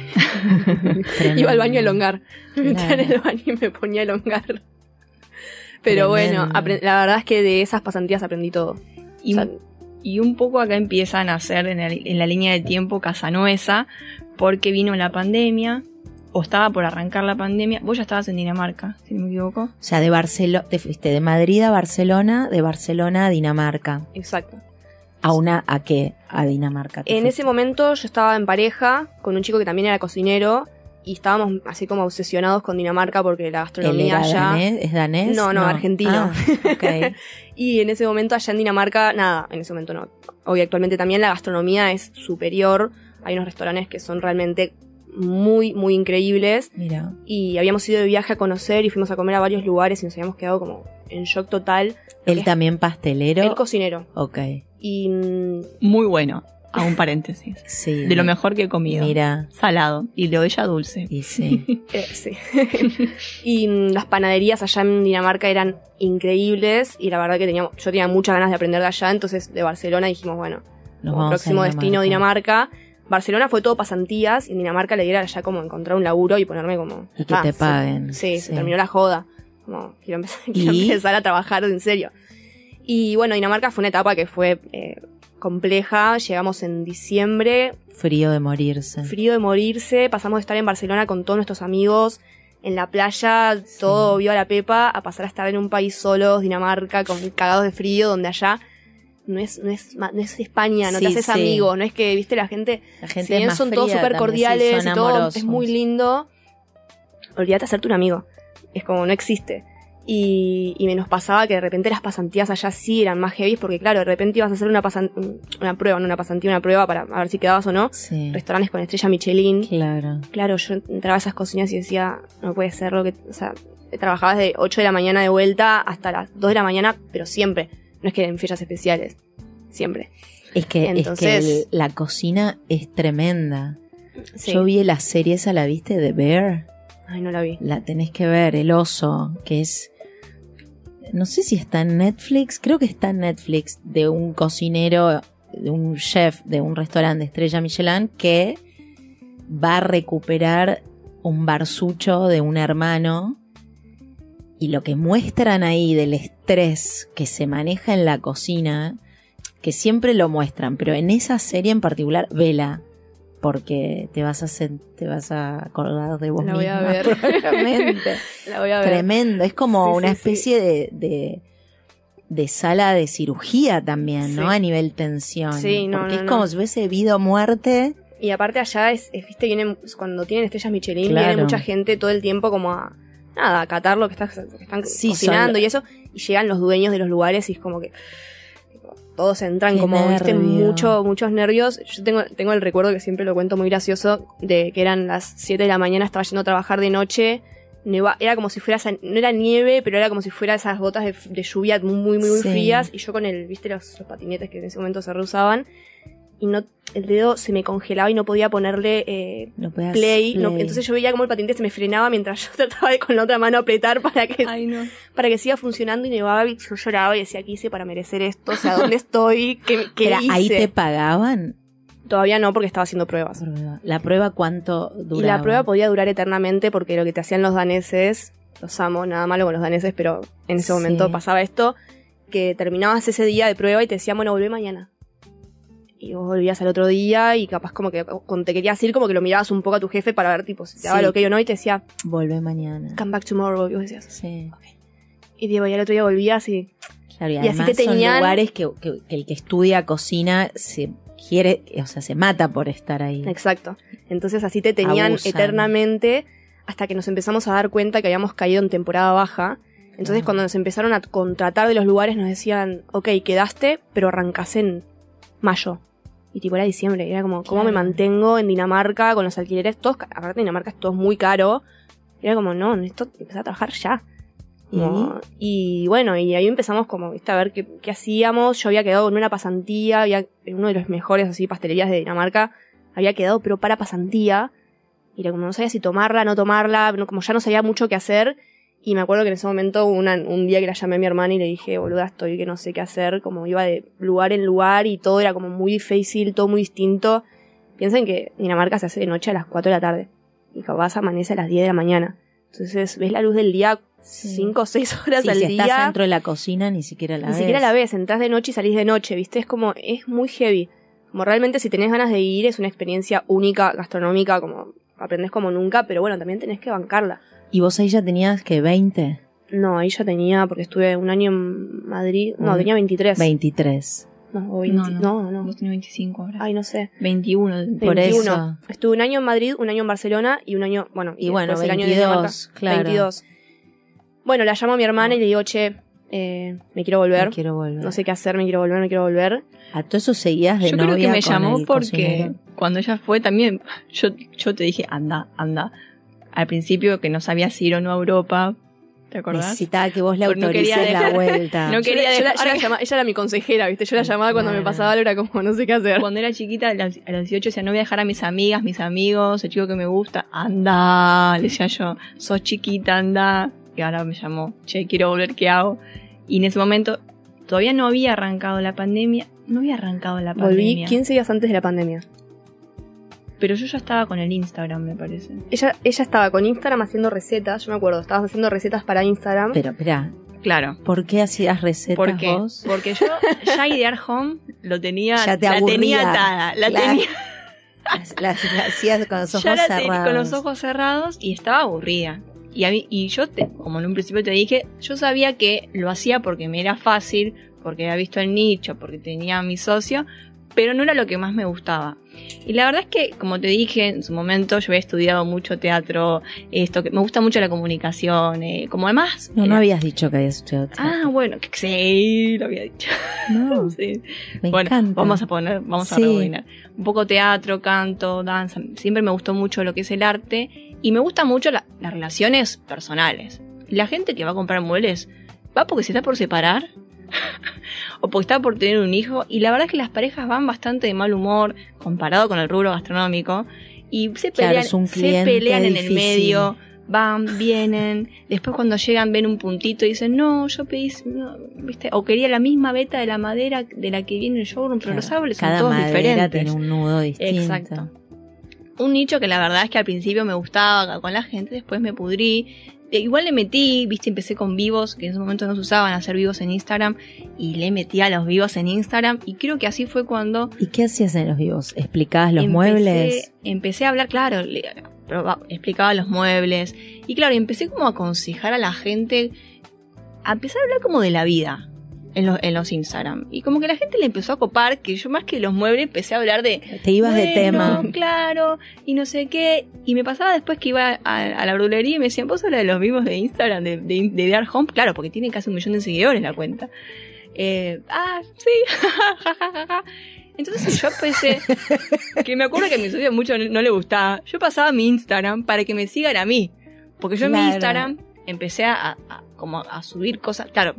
<laughs> Iba al baño a elongar. Me metía en el baño y me ponía a elongar. Pero bueno, Tremendo. la verdad es que de esas pasantías aprendí todo. Y, O sea, y un poco acá empieza a nacer en, el- en la línea de tiempo Casanuesa, porque vino la pandemia, o estaba por arrancar la pandemia. Vos ya estabas en Dinamarca, si no me equivoco. O sea, de Barcelona, te fuiste de Madrid a Barcelona, de Barcelona a Dinamarca. exacto. ¿A una a qué? A Dinamarca. En fuiste. ese momento yo estaba en pareja con un chico que también era cocinero y estábamos así como obsesionados con Dinamarca porque la ¿Él gastronomía era allá... danés? ¿Es danés? No, no, argentino. Ah, ok. <laughs> Y en ese momento allá en Dinamarca, nada, en ese momento no. Hoy actualmente también la gastronomía es superior. Hay unos restaurantes que son realmente muy, muy increíbles. Mira. Y habíamos ido de viaje a conocer y fuimos a comer a varios lugares y nos habíamos quedado como en shock total. ¿Él también pastelero? El cocinero. ok. Y mm, Muy bueno, a un paréntesis. Sí. De lo mejor que he comido. Mira. Salado. Y lo de ella dulce. Y sí. <laughs> Eh, sí. <laughs> y las panaderías allá en Dinamarca eran increíbles y la verdad que teníamos, yo tenía muchas ganas de aprender de allá, entonces de Barcelona dijimos, bueno, Nos vamos a próximo destino Dinamarca. Dinamarca. Barcelona fue todo pasantías y en Dinamarca le diera allá como encontrar un laburo y ponerme como... Y que ah, te sí. paguen. Sí, se terminó la joda. Como, quiero empezar, <laughs> quiero empezar a trabajar en serio. Y bueno, Dinamarca fue una etapa que fue eh, compleja. Llegamos en diciembre, Frío de morirse. frío de morirse. Pasamos de estar en Barcelona con todos nuestros amigos en la playa, todo viva la pepa, a pasar a estar en un país solos, Dinamarca, con cagados de frío, donde allá no es, no es, no es España, no Sí, te haces sí. amigos, no es que, viste, la gente, La gente si bien son todos súper cordiales y todo, es muy lindo, olvídate de hacerte un amigo. Es como, no existe. Y, y nos pasaba que de repente las pasantías allá sí eran más heavy, porque claro, de repente ibas a hacer una, una prueba, no una pasantía, una prueba para ver si quedabas o no. Sí. Restaurantes con estrella Michelin. Claro. Claro, yo entraba a esas cocinas y decía, no puede ser lo que, o sea, trabajabas de 8 de la mañana de vuelta hasta las 2 de la mañana, pero siempre. No es que en fechas especiales. Siempre. Es que, es que Entonces- la cocina es tremenda. Sí. Yo vi la serie esa, ¿la viste? De Bear. Ay, no la vi. La tenés que ver, El Oso, que es... No sé si está en Netflix, creo que está en Netflix, de un cocinero, de un chef de un restaurante de estrella Michelin que va a recuperar un barsucho de un hermano y lo que muestran ahí del estrés que se maneja en la cocina, que siempre lo muestran, pero en esa serie en particular, vela, porque te vas a te vas a acordar de vos La voy a misma, ver. <laughs> probablemente. <laughs> La voy a ver. Tremendo, es como Sí, una sí, sí. especie de, de, de sala de cirugía también, ¿no? A nivel tensión. Sí, no, porque no, es como si hubiese vida o muerte. Y aparte allá es, es, viste, vienen, cuando tienen estrellas Michelin, Claro. viene mucha gente todo el tiempo como a, nada, a catar lo que, está- que están cocinando son- y eso. Y llegan los dueños de los lugares y es como que todos entran Qué como, viste, mucho, muchos nervios. Yo tengo, tengo el recuerdo que siempre lo cuento muy gracioso de que eran las 7 de la mañana, estaba yendo a trabajar de noche. neva- era como si fuera, esa- no era nieve, pero era como si fuera esas gotas de, de lluvia muy, muy, muy Sí. frías. Y yo con el, viste, los, los patinetes que en ese momento se reusaban. Y no, el dedo se me congelaba y no podía ponerle eh, No play. no- entonces yo veía como el patinete se me frenaba mientras yo <laughs> trataba de con la otra mano apretar para que, Ay, no. para que siga funcionando y nevaba y yo lloraba y decía, ¿qué hice para merecer esto? O sea, ¿dónde estoy? ¿Qué, <laughs> hice? ¿Ahí te pagaban? Todavía no, porque estaba haciendo pruebas. ¿La prueba cuánto duraba? Y la prueba podía durar eternamente porque lo que te hacían los daneses, los amo, nada malo con los daneses, pero en ese Sí. momento pasaba esto, que terminabas ese día de prueba y te decían, bueno, volvé mañana. Y vos volvías al otro día y capaz como que cuando te querías ir, como que lo mirabas un poco a tu jefe para ver tipo si te daba Sí. lo que o no y te decía, Volvé mañana. come back tomorrow. Y vos decías, Sí. y Diego, y al otro día volvías y Claro, y, Y así te son tenían- lugares que, que- que el que estudia cocina se quiere, o sea, se mata por estar ahí. Exacto. Entonces así te tenían Abusan. eternamente hasta que nos empezamos a dar cuenta que habíamos caído en temporada baja. Entonces Ah. cuando nos empezaron a contratar de los lugares nos decían, ok, quedaste, pero arrancás en mayo. Y tipo era diciembre, era como, ¿cómo me mantengo en Dinamarca con los alquileres? Todos, aparte Dinamarca es todo muy caro. Era como, no, necesito empezar a trabajar ya. Y bueno, y ahí empezamos como, viste, a ver qué, qué hacíamos. Yo había quedado en una pasantía, había en uno de los mejores así pastelerías de Dinamarca, había quedado pero para pasantía. Y era como no sabía si tomarla, no tomarla, como ya no sabía mucho qué hacer. Y me acuerdo que en ese momento, una- un día que la llamé a mi hermana y le dije, boluda, estoy que no sé qué hacer, como iba de lugar en lugar y todo era como muy difícil, todo muy distinto. Piensen que Dinamarca se hace de noche a las 4 de la tarde y capaz amanece a las 10 de la mañana. Entonces ves la luz del día Sí. 5 o 6 horas Sí, al si día. estás dentro de la cocina ni siquiera la Ni ves. siquiera la ves, entras de noche y salís de noche, ¿viste? Es como, es muy heavy. Como realmente si tenés ganas de ir, es una experiencia única, gastronómica, como aprendés como nunca, pero bueno, también tenés que bancarla. ¿Y vos ahí ya tenías que 20? No, ahí ya tenía, porque estuve un año en Madrid, no, Mm. tenía 23. 23. No, o 20, no, no. Vos tenés 25 ahora. Ay, no sé. 21. Por 21. eso. Estuve un año en Madrid, un año en Barcelona y un año, bueno, Y bueno, después el año 22, de Dinamarca. claro. 22. Bueno, la llamo a mi hermana y le digo, che, eh, me quiero volver. Me quiero volver. No sé qué hacer, me quiero volver, me quiero volver. A todo eso seguías de Yo creo que novia me llamó porque cocinero. cuando ella fue también, <laughs> yo, yo te dije, anda, anda. Al principio que no sabía si ir o no a Europa, ¿te acordás? necesitaba que vos le Porque no la dejar- vuelta. <laughs> No Yo quería la- yo la- dejar- yo la llamaba- ella era mi consejera, ¿viste? Yo la llamaba cuando me pasaba algo, era como, no sé qué hacer. Cuando era chiquita, a los a los 18, decía, no voy a dejar a mis amigas, mis amigos, el chico que me gusta, anda, le decía yo, sos chiquita, anda. Y ahora me llamó, che, quiero volver, ¿qué hago? Y en ese momento, todavía no había arrancado la pandemia, no había arrancado la Volví pandemia. 15 días antes de la pandemia. Pero yo ya estaba con el Instagram, me parece. Ella, ella estaba con Instagram haciendo recetas, yo me acuerdo, estabas haciendo recetas para Instagram. Pero, espera, Claro. ¿por qué hacías recetas Porque, vos? porque yo ya <laughs> Idear Home lo tenía, Ya te la aburría. tenía atada, la Claro. tenía las hacías con los <laughs> ojos ya la tenía cerrados. con los ojos cerrados y estaba aburrida. Y, a mí, y yo, te- como en un principio te dije, yo sabía que lo hacía porque me era fácil, porque había visto el nicho, porque tenía a mi socio, pero no era lo que más me gustaba. Y la verdad es que, como te dije en su momento, yo había estudiado mucho teatro, esto, que me gusta mucho la comunicación, eh, como además... No, no era- habías dicho que habías estudiado Ah, teatro. bueno, que sí, lo había dicho. no, <laughs> Sí. me bueno, encanta. vamos a poner, vamos a Sí. rebobinar. Un poco teatro, canto, danza. Siempre me gustó mucho lo que es el arte y me gustan mucho la- las relaciones personales. La gente que va a comprar muebles va porque se está por separar <laughs> o porque está por tener un hijo y la verdad es que las parejas van bastante de mal humor comparado con el rubro gastronómico y se pelean, se pelean en el medio. Van, vienen, después cuando llegan ven un puntito y dicen, no, yo pedí, no", ¿viste? O quería la misma beta de la madera de la que viene el showroom, pero Claro, los árboles son Cada todos madera diferentes. tiene un nudo distinto. Exacto. Un nicho que la verdad es que al principio me gustaba con la gente, después me pudrí. Eh, Igual le metí, viste, empecé con vivos, que en ese momento no se usaban hacer vivos en Instagram, y le metí a los vivos en Instagram, y creo que así fue cuando ¿Y qué hacías en los vivos? ¿Explicabas los empecé- muebles? Empecé a hablar, claro, le- explicaba los muebles, y claro, empecé como a aconsejar a la gente, a empezar a hablar como de la vida. En los, en los Instagram. Y como que la gente le empezó a copar, que yo más que los muebles empecé a hablar de... Te ibas de "Bueno, tema. Claro, y no sé qué. Y me pasaba después que iba a, a la verdulería y me decían, ¿vos hablas de los mismos de Instagram, de, de, de Dark Home? Claro, porque tiene casi un millón de seguidores la cuenta. Eh, ah, sí, <laughs> jajajaja. Entonces yo empecé, que me acuerdo que a mi socio mucho no, le gustaba, yo pasaba mi Instagram para que me sigan a mí. Porque yo en mi. Instagram empecé a, a- como a subir cosas. Claro,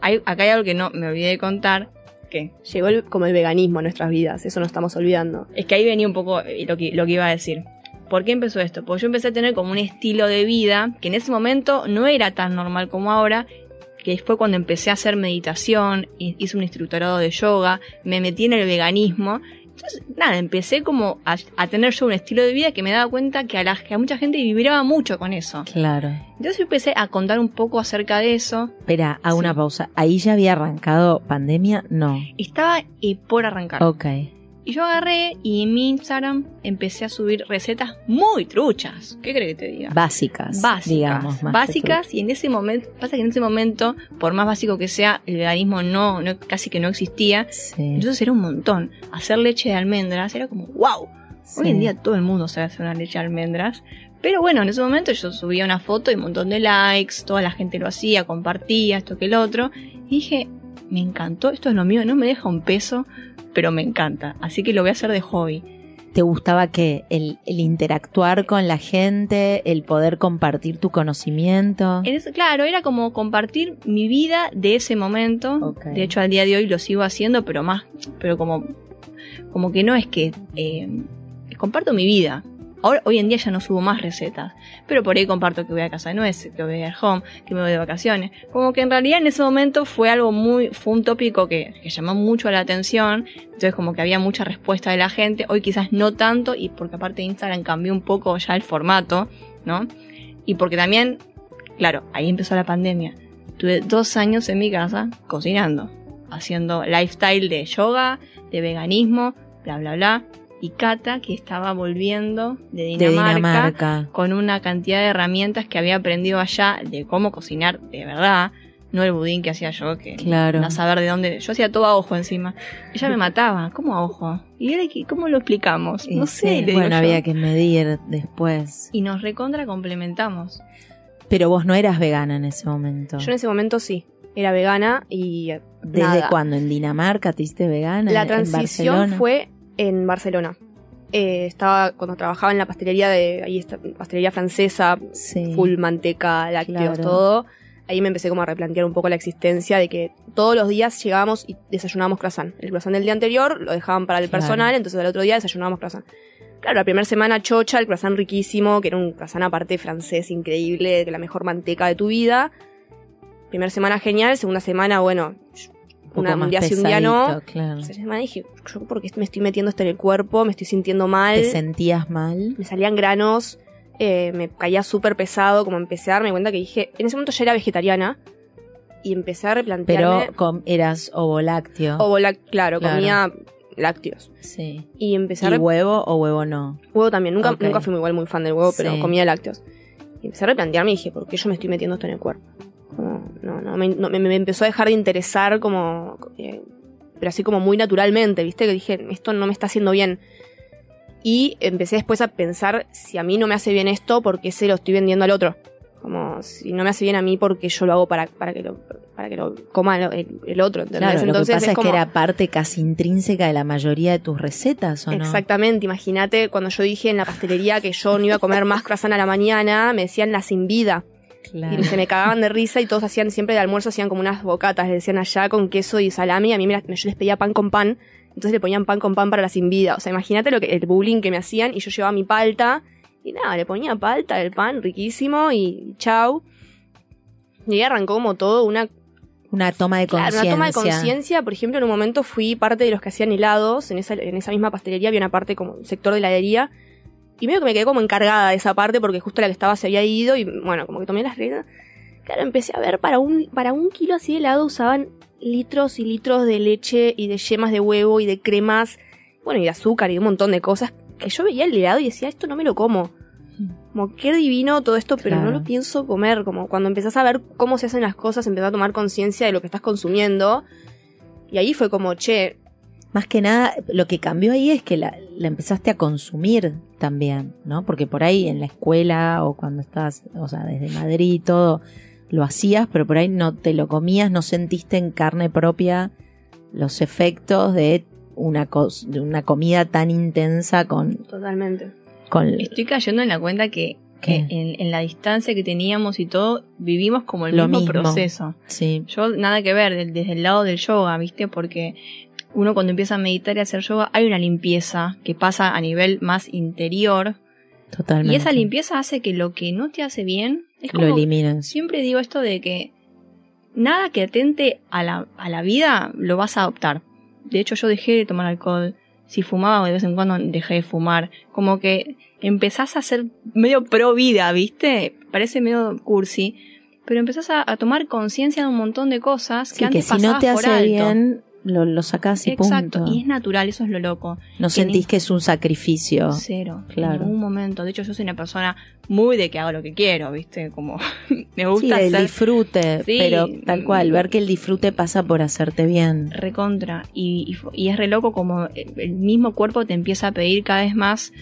hay, acá hay algo que no me olvidé de contar, que Llegó el- como el veganismo a nuestras vidas, eso nos estamos olvidando. es que ahí venía un poco eh, lo que, lo que iba a decir. ¿Por qué empezó esto? Porque yo empecé a tener como un estilo de vida que en ese momento no era tan normal como ahora, que fue cuando empecé a hacer meditación, hi- hice un instructorado de yoga, me metí en el veganismo. Entonces, nada, empecé como a, a tener yo un estilo de vida que me daba cuenta que a, la, que a mucha gente vibraba mucho con eso. Claro. Entonces yo empecé a contar un poco acerca de eso. Espera, hago Sí. una pausa. ¿Ahí ya había arrancado pandemia? No. Estaba eh, por arrancar. Ok. Y yo agarré y en mi Instagram empecé a subir recetas muy truchas. ¿Qué crees que te diga? Básicas. básicas. Digamos, más básicas y en ese momento, pasa que en ese momento, por más básico que sea, el veganismo no, no casi que no existía. Sí. Entonces era un montón. Hacer leche de almendras era como, wow. Hoy en día todo el mundo sabe hacer una leche de almendras. Pero bueno, en ese momento yo subía una foto y un montón de likes, toda la gente lo hacía, compartía esto que el otro. Y dije, me encantó, esto es lo mío, no me deja un peso, pero me encanta. Así que lo voy a hacer de hobby. ¿Te gustaba que el, el interactuar con la gente, el poder compartir tu conocimiento? En ese- claro, era como compartir mi vida de ese momento. De hecho, al día de hoy lo sigo haciendo, pero más, pero como, como que no es que eh, comparto mi vida. Ahora, hoy en día ya no subo más recetas, pero por ahí comparto que voy a casa de nueces, que voy al home, que me voy de vacaciones. Como que en realidad en ese momento fue algo muy, fue un tópico que, que llamó mucho la atención. Entonces como que había mucha respuesta de la gente. Hoy quizás no tanto, y porque aparte Instagram cambió un poco ya el formato, ¿no? Y porque también, claro, ahí empezó la pandemia. Tuve dos años en mi casa cocinando, haciendo lifestyle de yoga, de veganismo, bla, bla, bla. Que estaba volviendo de de Dinamarca, con una cantidad de herramientas que había aprendido allá de cómo cocinar de verdad. No el budín que hacía yo, que Claro. no saber de dónde. Yo hacía todo a ojo encima. Ella me <laughs> mataba. ¿Cómo a ojo? ¿Y ahora qué- cómo lo explicamos? Y No sí, sé. le digo bueno, yo. había que medir después. Y nos recontra complementamos. Pero vos no eras vegana en ese momento. Yo en ese momento sí, era vegana y ¿Desde nada. cuándo? ¿En Dinamarca te hiciste vegana? La ¿En transición fue en Barcelona. Eh, estaba cuando trabajaba en la pastelería de ahí está, pastelería francesa, Sí. full manteca, lácteos, Claro. todo. Ahí me empecé como a replantear un poco la existencia de que todos los días llegábamos y desayunábamos croissant. El croissant del día anterior lo dejaban para el Claro. personal, entonces el otro día desayunábamos croissant. Claro, la primera semana chocha, el croissant riquísimo, que era un croissant aparte francés increíble, de la mejor manteca de tu vida. Primera semana genial, segunda semana, bueno, una, un día sí, un día no. Claro. Dije, yo porque me estoy metiendo esto en el cuerpo, me estoy sintiendo mal, ¿Te sentías mal? me salían granos, eh, me caía súper pesado, como empecé a darme cuenta que dije, en ese momento ya era vegetariana y empecé a replantearme. Pero com- eras ovo lácteo. ovo láct- claro, Claro. comía lácteos. Sí. Y empecé ¿Y huevo o huevo no? huevo también, nunca, nunca fui igual muy fan del huevo, pero comía lácteos. Y empecé a replantearme y dije, ¿por qué yo me estoy metiendo esto en el cuerpo? Como, no, no, me, no, me- me empezó a dejar de interesar como, eh, pero así como muy naturalmente, ¿viste? Que dije, esto no me está haciendo bien. Y empecé después a pensar, si a mí no me hace bien esto, ¿por qué se lo estoy vendiendo al otro? Como, si no me hace bien a mí, porque yo lo hago para, para, que, lo, para que lo coma el, el otro, ¿entendés? Claro, lo Entonces que pasa es, como- que era parte casi intrínseca de la mayoría de tus recetas, ¿o no? Exactamente, imagínate cuando yo dije en la pastelería que yo no iba a comer más croissant a la mañana, me decían la sin vida. Claro. Y se me cagaban de risa y todos hacían siempre de almuerzo, hacían como unas bocatas, le decían allá con queso y salami. A mí me las- yo les pedía pan con pan, entonces le ponían pan con pan para la sin vida. O sea, imagínate lo que, el bullying que me hacían y yo llevaba mi palta y nada, le ponía palta, el pan riquísimo y chau. Y ahí arrancó como todo una Una toma de Claro, conciencia. una toma de conciencia. Por ejemplo, en un momento fui parte de los que hacían helados. En esa, en esa misma pastelería había una parte como un sector de heladería. Y medio que me quedé como encargada de esa parte porque justo la que estaba se había ido. Y bueno, como que tomé las reglas. Claro, empecé a ver, para un, para un kilo así de helado usaban litros y litros de leche y de yemas de huevo y de cremas. Bueno, y de azúcar y de un montón de cosas. Que yo veía el helado y decía, esto no me lo como. como qué divino todo esto, pero Claro. no lo pienso comer. Como cuando empezás a ver cómo se hacen las cosas, empezás a tomar conciencia de lo que estás consumiendo. Y ahí fue como, che, Más que nada, lo que cambió ahí es que la, la empezaste a consumir también, ¿no? Porque por ahí en la escuela o cuando estabas, o sea, desde Madrid y todo, lo hacías, pero por ahí no te lo comías, no sentiste en carne propia los efectos de una, de una comida tan intensa con... totalmente. con Estoy cayendo en la cuenta que, en, en la distancia que teníamos y todo, vivimos como el Lo mismo, mismo. proceso. sí, Yo nada que ver de- desde el lado del yoga, ¿viste? Porque uno cuando empieza a meditar y a hacer yoga hay una limpieza que pasa a nivel más interior totalmente. y esa limpieza hace que lo que no te hace bien es lo como eliminas. siempre digo esto de que nada que atente a la, a la vida lo vas a adoptar. De hecho, yo dejé de tomar alcohol. Si fumaba de vez en cuando dejé de fumar. Como que empezás a ser medio pro vida, ¿viste? Parece medio cursi. Pero empezás a, a tomar conciencia de un montón de cosas que Sí, que antes si no pasabas te por hace alto. bien, lo, lo sacás y Exacto, punto. y es natural, eso es lo loco. no que sentís ni- que es un sacrificio. Cero. claro. En ningún momento. De hecho, yo soy una persona muy de que hago lo que quiero, ¿viste? Como <laughs> me Sí, gusta el hacer disfrute, Sí. pero tal cual, ver que el disfrute pasa por hacerte bien. recontra. Y, y es re loco como el el mismo cuerpo te empieza a pedir cada vez más.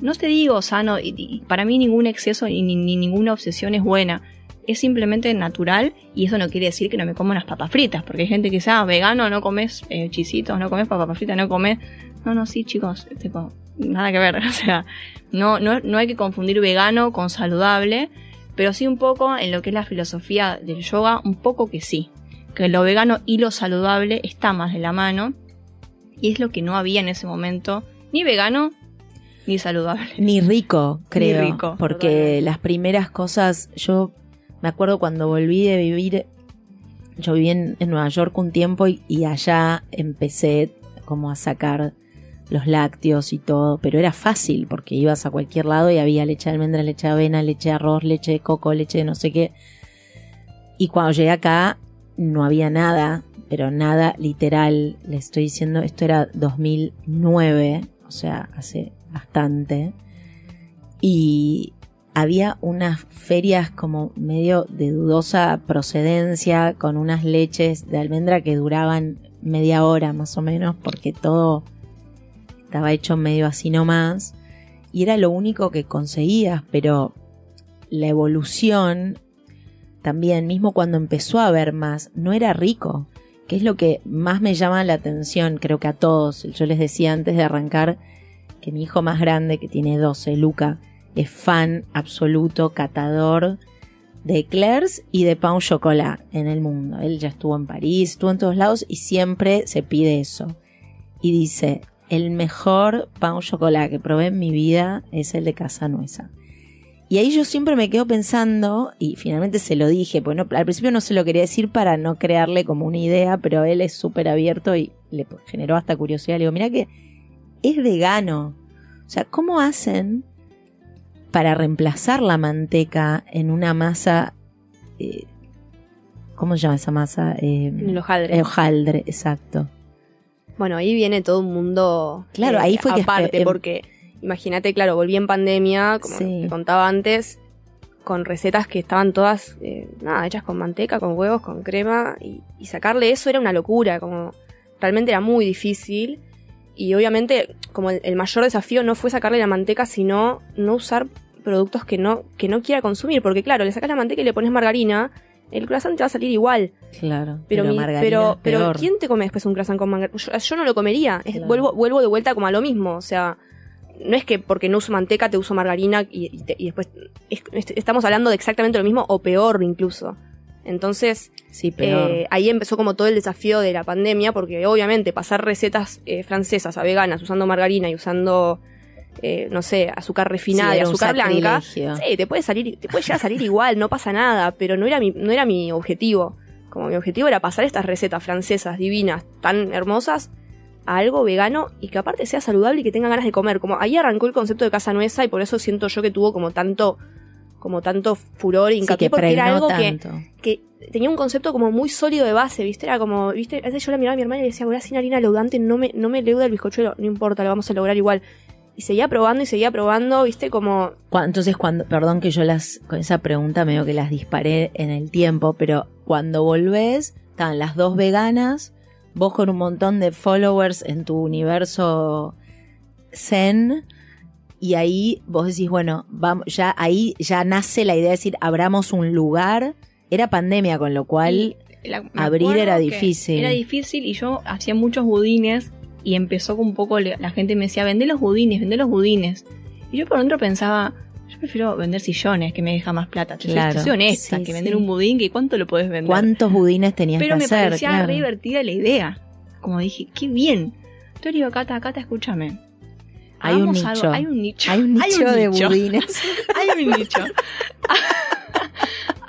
No te digo sano, y, y para mí ningún exceso y ni, ni ninguna obsesión es buena. Es simplemente natural y eso no quiere decir que no me como unas papas fritas, porque hay gente que dice, ah, vegano, no comes eh, chisitos, no comes papas fritas, no comes... No, no, sí, chicos, tipo, nada que ver. <laughs> O sea, no, no, no hay que confundir vegano con saludable, pero sí un poco en lo que es la filosofía del yoga, un poco que sí. Que lo vegano y lo saludable está más de la mano. Y es lo que no había en ese momento, ni vegano ni saludable. Ni rico, creo. rico, porque totalmente. las primeras cosas, yo me acuerdo cuando volví de vivir, yo viví en, Nueva York un tiempo y, y allá empecé como a sacar los lácteos y todo, pero era fácil porque ibas a cualquier lado y había leche de almendra, leche de avena, leche de arroz, leche de coco, leche de no sé qué. Y cuando llegué acá no había nada, pero nada literal, le estoy diciendo, esto era 2009, o sea, hace bastante. Y había unas ferias como medio de dudosa procedencia, con unas leches de almendra que duraban media hora más o menos, porque todo estaba hecho medio así nomás. Y era lo único que conseguías, pero la evolución también, mismo cuando empezó a haber más, no era rico, que es lo que más me llama la atención, creo que a todos. Yo les decía antes de arrancar que mi hijo más grande, que tiene 12, Luca, es fan absoluto, catador de eclairs y de pain chocolat en el mundo. Él ya estuvo en París, estuvo en todos lados y siempre se pide eso. Y dice, el mejor pain chocolat que probé en mi vida es el de Casa Nuesa. Y ahí yo siempre me quedo pensando, y finalmente se lo dije, pues al principio no se lo quería decir para no crearle como una idea, pero él es súper abierto y le generó hasta curiosidad. Le digo, mira que es vegano. O sea, ¿cómo hacen para reemplazar la manteca en una masa? eh, ¿Cómo se llama esa masa? Eh, En el hojaldre. el hojaldre, exacto. Bueno, ahí viene todo un mundo eh, Claro, ahí fue que aparte, espe- em- porque imagínate, claro, volví en pandemia, como Sí. te contaba antes, con recetas que estaban todas, eh, nada, hechas con manteca, con huevos, con crema, y, y sacarle eso era una locura, como realmente era muy difícil. Y obviamente, como el, el mayor desafío no fue sacarle la manteca, sino no usar productos que no, que no quiera consumir, porque claro, le sacas la manteca y le pones margarina, el croissant te va a salir igual. Claro. Pero, mi- margarina pero, es pero peor. ¿quién te come después un croissant con margarina? Yo, yo no lo comería. Es- vuelvo, vuelvo de vuelta como a lo mismo. O sea, no es que porque no uso manteca te uso margarina y, y te- y después es- es- estamos hablando de exactamente lo mismo o peor incluso. Entonces, Sí, eh, ahí empezó como todo el desafío de la pandemia, porque obviamente pasar recetas eh, francesas a veganas usando margarina y usando, eh, no sé, azúcar refinada Sí, y azúcar blanca, sí, te puede salir, te puede llegar a salir igual, no pasa nada, pero no era mi, no era mi objetivo. Como mi objetivo era pasar estas recetas francesas divinas, tan hermosas, a algo vegano y que aparte sea saludable y que tenga ganas de comer. Como ahí arrancó el concepto de casa nuesa y por eso siento yo que tuvo como tanto, como tanto furor Sí, hincapié que porque era algo que, tanto. que tenía un concepto como muy sólido de base, ¿viste? Era como, ¿viste? A veces yo la miraba a mi hermana y le decía, voy sin harina leudante, no me, no me leuda el bizcochuelo, no importa, lo vamos a lograr igual. Y seguía probando y seguía probando, viste, como... Entonces, cuando, perdón que yo las, con esa pregunta medio que las disparé en el tiempo, pero cuando volvés, están las dos veganas, vos con un montón de followers en tu universo zen, y ahí vos decís, bueno, vamos, ya ahí ya nace la idea de decir, abramos un lugar. Era pandemia, con lo cual, La- me Abrir era difícil. Era difícil y yo hacía muchos budines y empezó con un poco, la gente me decía, vende los budines, vende los budines. Y yo por dentro pensaba, yo prefiero vender sillones que me deja más plata. Yo soy- Claro, soy honesta, sí, que vender sí. un budín, que cuánto lo podés vender. ¿cuántos budines tenías Pero que me hacer? parecía Claro. re divertida la idea. Como dije, qué bien. Entonces le digo, Cata, Cata, escúchame. Hay un nicho. hay un nicho. Hay un nicho de budines. <laughs> Hay un nicho. <laughs>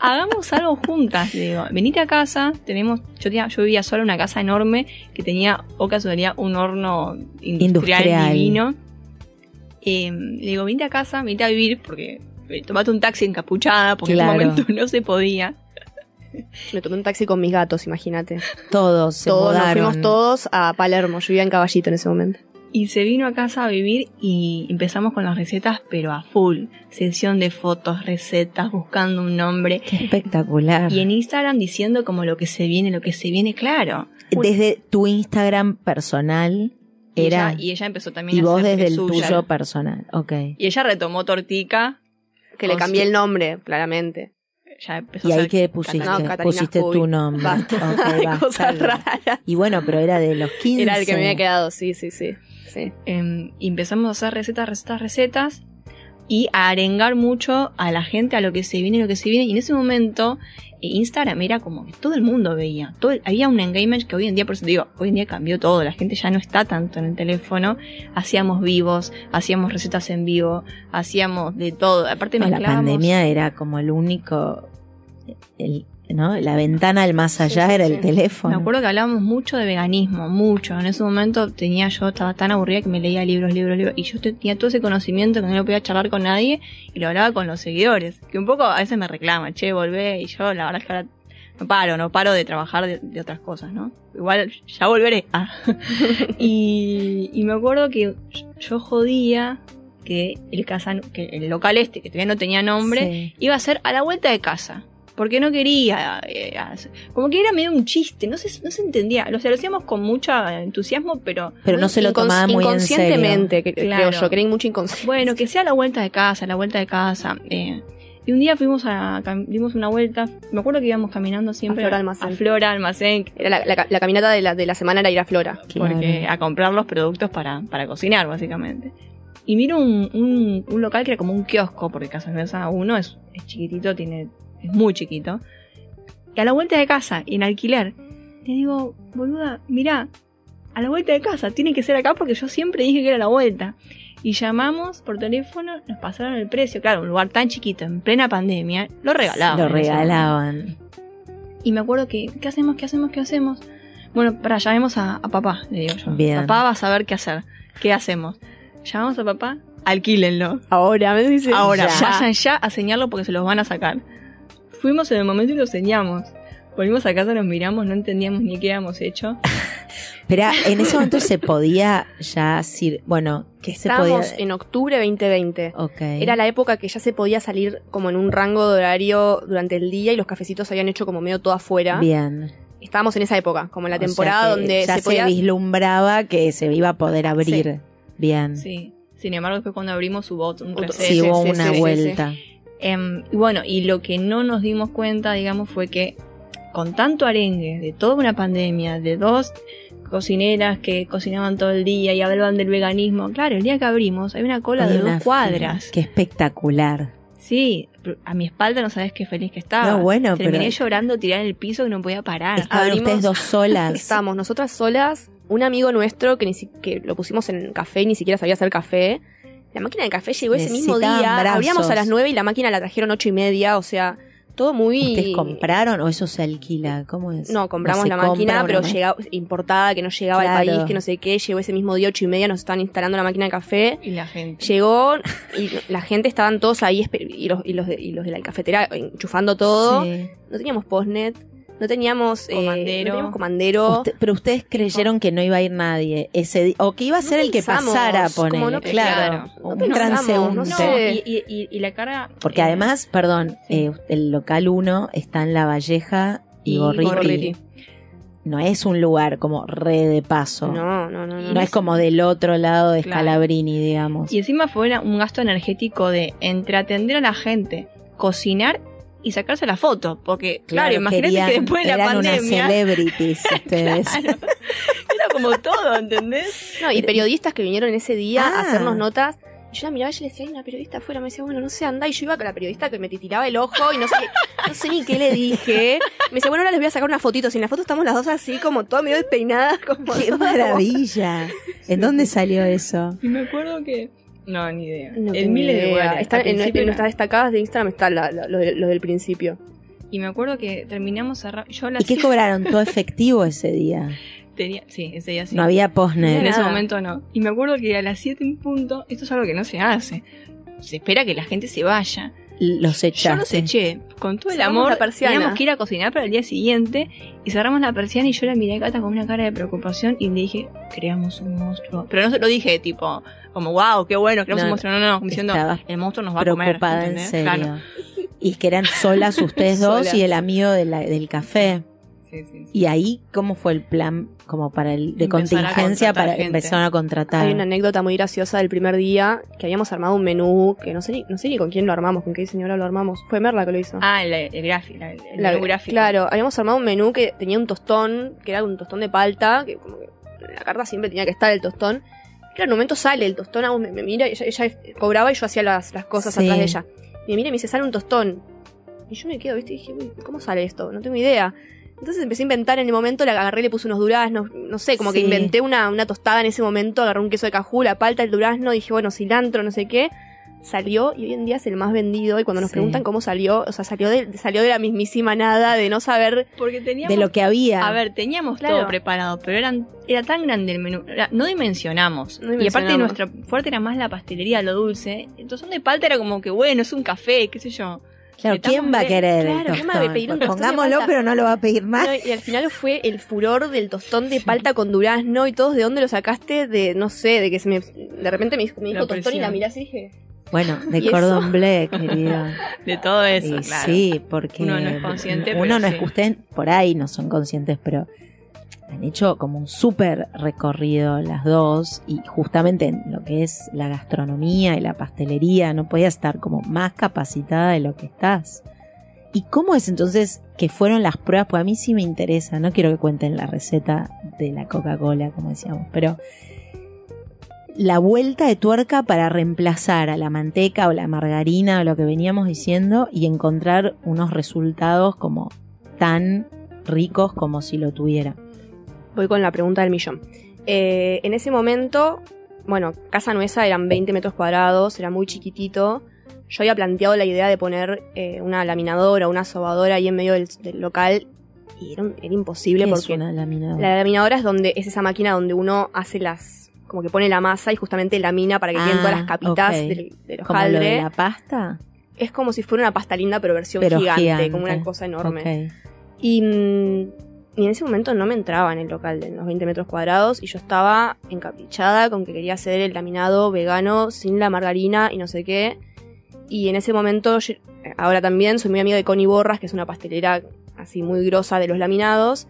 Hagamos algo juntas, le digo. Venite a casa, tenemos, yo tenía, yo vivía sola en una casa enorme que tenía, o casualidad, un horno industrial, Industrial. divino. Eh, le digo, venite a casa, venite a vivir, porque eh, tomate un taxi encapuchada, porque Claro. en ese momento <laughs> no se podía. Me tomé un taxi con mis gatos, imagínate. Todos se Todos, nos fuimos todos a Palermo. Yo vivía en Caballito en ese momento. Y se vino a casa a vivir y empezamos con las recetas, pero a full. Sesión de fotos, recetas, buscando un nombre. Qué espectacular. Y en Instagram diciendo como lo que se viene, lo que se viene, claro. Desde tu Instagram personal Y era... ella, y ella empezó también Y a vos hacer desde el suya. tuyo personal. Ok. Y ella retomó Tortica. Que le cambié su- el nombre, claramente. Ya empezó ¿Y a ahí qué pusiste? No, pusiste tu nombre. Basta. Ok, <laughs> basta. Cosas raras. Y bueno, pero era de los 15. Era el que me había quedado, sí, sí, sí. Sí. Em, y empezamos a hacer recetas, recetas, recetas. Y a arengar mucho a la gente a lo que se viene, lo que se viene. Y en ese momento, eh, Instagram era como que todo el mundo veía. Todo, había un engagement que hoy en día, por eso te digo, hoy en día cambió todo. La gente ya no está tanto en el teléfono. Hacíamos vivos, hacíamos recetas en vivo, hacíamos de todo. Aparte No, la pandemia era como el único. el- ¿no? La ventana al más allá sí, era sí. el teléfono. Me acuerdo que hablábamos mucho de veganismo, mucho. En ese momento tenía yo, estaba tan aburrida que me leía libros, libros, libros. Y yo te- tenía todo ese conocimiento que no lo podía charlar con nadie y lo hablaba con los seguidores. Que un poco a veces me reclaman, che, volvé. Y yo, la verdad es que ahora no paro, no paro de trabajar de, de otras cosas, ¿no? Igual ya volveré. Ah. <laughs> y, y me acuerdo que yo jodía que el, casa, que el local este, que todavía no tenía nombre, iba a ser a la vuelta de casa. Porque no quería. eh, como que era medio un chiste, no se, no se entendía. O sea, lo hacíamos con mucho entusiasmo, pero. Pero no se lo tomaba muy en serio. Inconscientemente, que, Claro. creo yo, creí mucho inconsciente. Bueno, que sea la vuelta de casa, a la vuelta de casa. eh. Y un día fuimos a. dimos una vuelta. Me acuerdo que íbamos caminando siempre. A Flora Almacén. A Flora Almacén. Era la, la- la caminata de la, de la semana era ir a Flora. Claro. Porque a comprar los productos para, para cocinar, básicamente. Y miro un, un, un local que era como un kiosco, porque Casa Mesa 1 es, es chiquitito, tiene, es muy chiquito. Y a la vuelta de casa, en alquiler, le digo, boluda, mirá, a la vuelta de casa, tiene que ser acá porque yo siempre dije que era la vuelta. Y llamamos por teléfono, nos pasaron el precio. Claro, un lugar tan chiquito, en plena pandemia, lo regalaban. Lo regalaban. Y me acuerdo que, ¿qué hacemos? ¿Qué hacemos? ¿Qué hacemos? Bueno, para, llamemos a, a papá, le digo yo. Bien. Papá va a saber qué hacer. ¿Qué hacemos? Llamamos a papá, alquílenlo. Ahora, me dice. Ahora, Ya. vayan ya a señarlo porque se los van a sacar. Fuimos en el momento y lo señamos. Volvimos a casa, nos miramos, no entendíamos ni qué habíamos hecho. Pero <laughs> en ese momento se podía ya decir, bueno, que se Estábamos podía. en octubre 2020. Ok. Era la época que ya se podía salir como en un rango de horario durante el día y los cafecitos habían hecho como medio todo afuera. Bien. Estábamos en esa época, como en la O temporada donde ya se podía. vislumbraba que se iba a poder abrir. Bien. Sí. Sin embargo, después cuando abrimos hubo un receso. Sí, hubo sí, una sí, sí, vuelta. Em, y bueno, y lo que no nos dimos cuenta, digamos, fue que con tanto arengue de toda una pandemia, de dos cocineras que cocinaban todo el día y hablaban del veganismo, claro, el día que abrimos hay una cola Hay de una dos cuadras. fila. Qué espectacular. Sí, a mi espalda no sabes qué feliz que estaba. No, bueno, Terminé pero- llorando, tirada en el piso que no podía parar. Estaban abrimos- ustedes dos solas. <laughs> Estábamos nosotras solas, un amigo nuestro que, ni si- que lo pusimos en café y ni siquiera sabía hacer café. La máquina de café llegó ese mismo día. brazos. Abríamos a las nueve y la máquina la trajeron ocho y media. O sea, todo muy. ¿Ustedes compraron o eso se alquila? ¿Cómo es? No, compramos la máquina, pero llegaba, importada, que no llegaba Claro. al país, que no sé qué. Llegó ese mismo día, ocho y media, nos estaban instalando la máquina de café. Y la gente. Llegó y la gente estaban todos ahí y los, y los, de, y los de la cafetera enchufando todo. Sí. No teníamos postnet. No teníamos eh, Comandero. no teníamos comandero. Usted- pero ustedes creyeron que no iba a ir nadie ese o que iba a ser el que pasara, ponele, no- claro, claro, un transeúnte. y, y- y- y la cara. Porque eh, además, perdón, Sí. eh, el local 1 está en La Valleja y, Y Gorriti. Gorriti. No es un lugar como re de paso. No, No, no, no, no. es como del otro lado de Claro. Scalabrini, digamos. Y encima fue una- un gasto energético de entre atender a la gente, cocinar y sacarse la foto. Porque, claro, imagínate querían- que después de la eran unas pandemia. celebrities <laughs> ustedes. Claro. Era como todo, ¿entendés? No, y periodistas que vinieron ese día Ah. a hacernos notas. Y yo la miraba y yo le decía, hay una periodista afuera. Me decía, bueno, no sé, anda. Y yo iba con la periodista que me titilaba el ojo y no sé, no sé ni qué le dije. Me dice, bueno, ahora les voy a sacar una fotito. Si en la foto estamos las dos así, como todas medio despeinadas. Como ¡Qué maravilla! ¿En dónde salió eso? Y me acuerdo que. No, ni idea. No en miles de idea. lugares. Está Al en, principio en nuestras destacadas de Instagram está la- la- lo, de- lo del principio. Y me acuerdo que terminamos cerrando. ¿Y qué cobraron? ¿Todo <laughs> efectivo ese día? tenía. Sí, ese día sí. No había En postner. ese momento no. Y me acuerdo que a las 7 en punto, esto es algo que no se hace. Se espera que la gente se vaya. Los echaste. Yo los eché con todo el Cerramos amor. persiana. Teníamos que ir a cocinar para el día siguiente y cerramos la persiana y yo la miré a Cata con una cara de preocupación y le dije, creamos un monstruo. Pero no se lo dije tipo, como wow, qué bueno, creamos No, un monstruo. No, no, como diciendo, el monstruo nos va a comer. preocupada en serio. Claro. Y que eran solas ustedes <laughs> dos Solas. y el amigo de la- del café. Sí, sí, sí. Y ahí, ¿cómo fue el plan como para el de Empezar contingencia para gente. empezar a contratar? Hay una anécdota muy graciosa del primer día que habíamos armado un menú que no sé ni, no sé ni con quién lo armamos, con qué señora lo armamos. Fue Merla que lo hizo. Ah, el, el gráfico, el, el La- menú gráfico. Claro, habíamos armado un menú que tenía un tostón, que era un tostón de palta, que como que en la carta siempre tenía que estar el tostón. Claro, en un momento sale el tostón, a- me, me mira, ella, ella cobraba y yo hacía las, las cosas Sí. atrás de ella. Me mira y me dice, sale un tostón. Y yo me quedo, ¿viste? Y dije, "Uy, ¿cómo sale esto? No tengo idea. Entonces empecé a inventar en el momento, le agarré, le puse unos duraznos, no sé, como que inventé una, una tostada en ese momento, agarré un queso de cajú, la palta, el durazno, dije, bueno, cilantro, no sé qué. Salió y hoy en día es el más vendido. Y cuando nos Sí. preguntan cómo salió, o sea, salió de, salió de la mismísima nada, de no saber Porque teníamos de lo que había. A ver, teníamos Claro. todo preparado, pero eran, era tan grande el menú. era- no dimensionamos. No Y aparte nuestra fuerte era más la pastelería, lo dulce. El tostón de palta era como que, bueno, es un café, qué sé yo. claro, ¿quién va a querer el claro, ¿quién va a pedir un tostón de Pongámoslo, pero no lo va a pedir más. No, y al final fue el furor del tostón de palta con durazno y todos de dónde lo sacaste de no sé de que se me de repente me, dijo- me dijo La tostón y la miré así y dije Bueno, de cordón bleu, querido. <laughs> De todo eso, Y claro. Sí, porque Uno no es consciente, Uno pero no es que ustedes por ahí no son conscientes, pero han hecho como un súper recorrido las dos y justamente en lo que es la gastronomía y la pastelería no podías estar como más capacitada de lo que estás. ¿Y cómo es entonces que fueron las pruebas? Pues a mí sí me interesa, no quiero que cuenten la receta de la Coca-Cola, como decíamos, pero la vuelta de tuerca para reemplazar a la manteca o la margarina o lo que veníamos diciendo y encontrar unos resultados como tan ricos como si lo tuviera. voy con la pregunta del millón Eh, en ese momento bueno casa nuesa eran 20 metros cuadrados era muy chiquitito yo había planteado la idea de poner eh, una laminadora una sobadora ahí en medio del, del local y era, un- era imposible ¿Qué es porque una laminadora? La laminadora es donde es esa máquina donde uno hace las como que pone la masa y justamente lamina para que queden Ah, todas las capitas ok. del, del ¿Como lo de hojaldre. la pasta? Es como si fuera una pasta linda pero versión Pero gigante, gigante. como una cosa enorme. Y, mm, y en ese momento no me entraba en el local de los 20 metros cuadrados y yo estaba encaprichada con que quería hacer el laminado vegano sin la margarina y no sé qué. Y en ese momento, yo- ahora también soy muy amiga de Connie Borras, que es una pastelera así muy grosa de los laminados.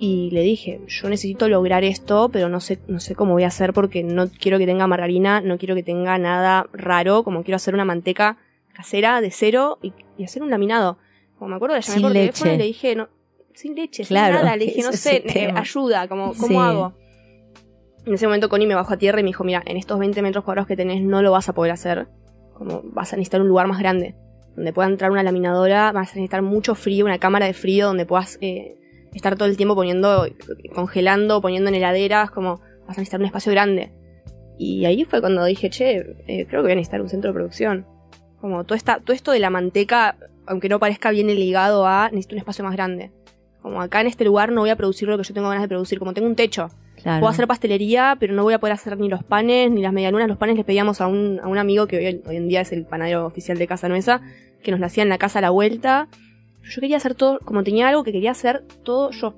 Y le dije, yo necesito lograr esto, pero no sé, no sé cómo voy a hacer porque no quiero que tenga margarina, no quiero que tenga nada raro, como quiero hacer una manteca casera de cero y, y hacer un laminado. Como me acuerdo, le llamé Sin por leche. teléfono y le dije, no, sin leche, Claro, sin nada. Le dije, <laughs> no sé, eh, ayuda, como, ¿cómo Sí. hago? En ese momento Connie me bajó a tierra y me dijo, mira, en estos 20 metros cuadrados que tenés no lo vas a poder hacer. Como vas a necesitar un lugar más grande, donde pueda entrar una laminadora, vas a necesitar mucho frío, una cámara de frío donde puedas eh, estar todo el tiempo poniendo, congelando, poniendo en heladeras, como vas a necesitar un espacio grande. Y ahí fue cuando dije, che, eh, creo que voy a necesitar un centro de producción. Como todo, esta, todo esto de la manteca, aunque no parezca bien ligado a, necesito un espacio más grande. Como acá en este lugar no voy a producir lo que yo tengo ganas de producir, como tengo un techo. Claro. Puedo hacer pastelería, pero no voy a poder hacer ni los panes, ni las medialunas. Los panes les pedíamos a un, a un amigo que hoy, hoy en día es el panadero oficial de Casa Nuesa, que nos lo hacía en la casa a la vuelta. Yo quería hacer todo, como tenía algo que quería hacer todo yo.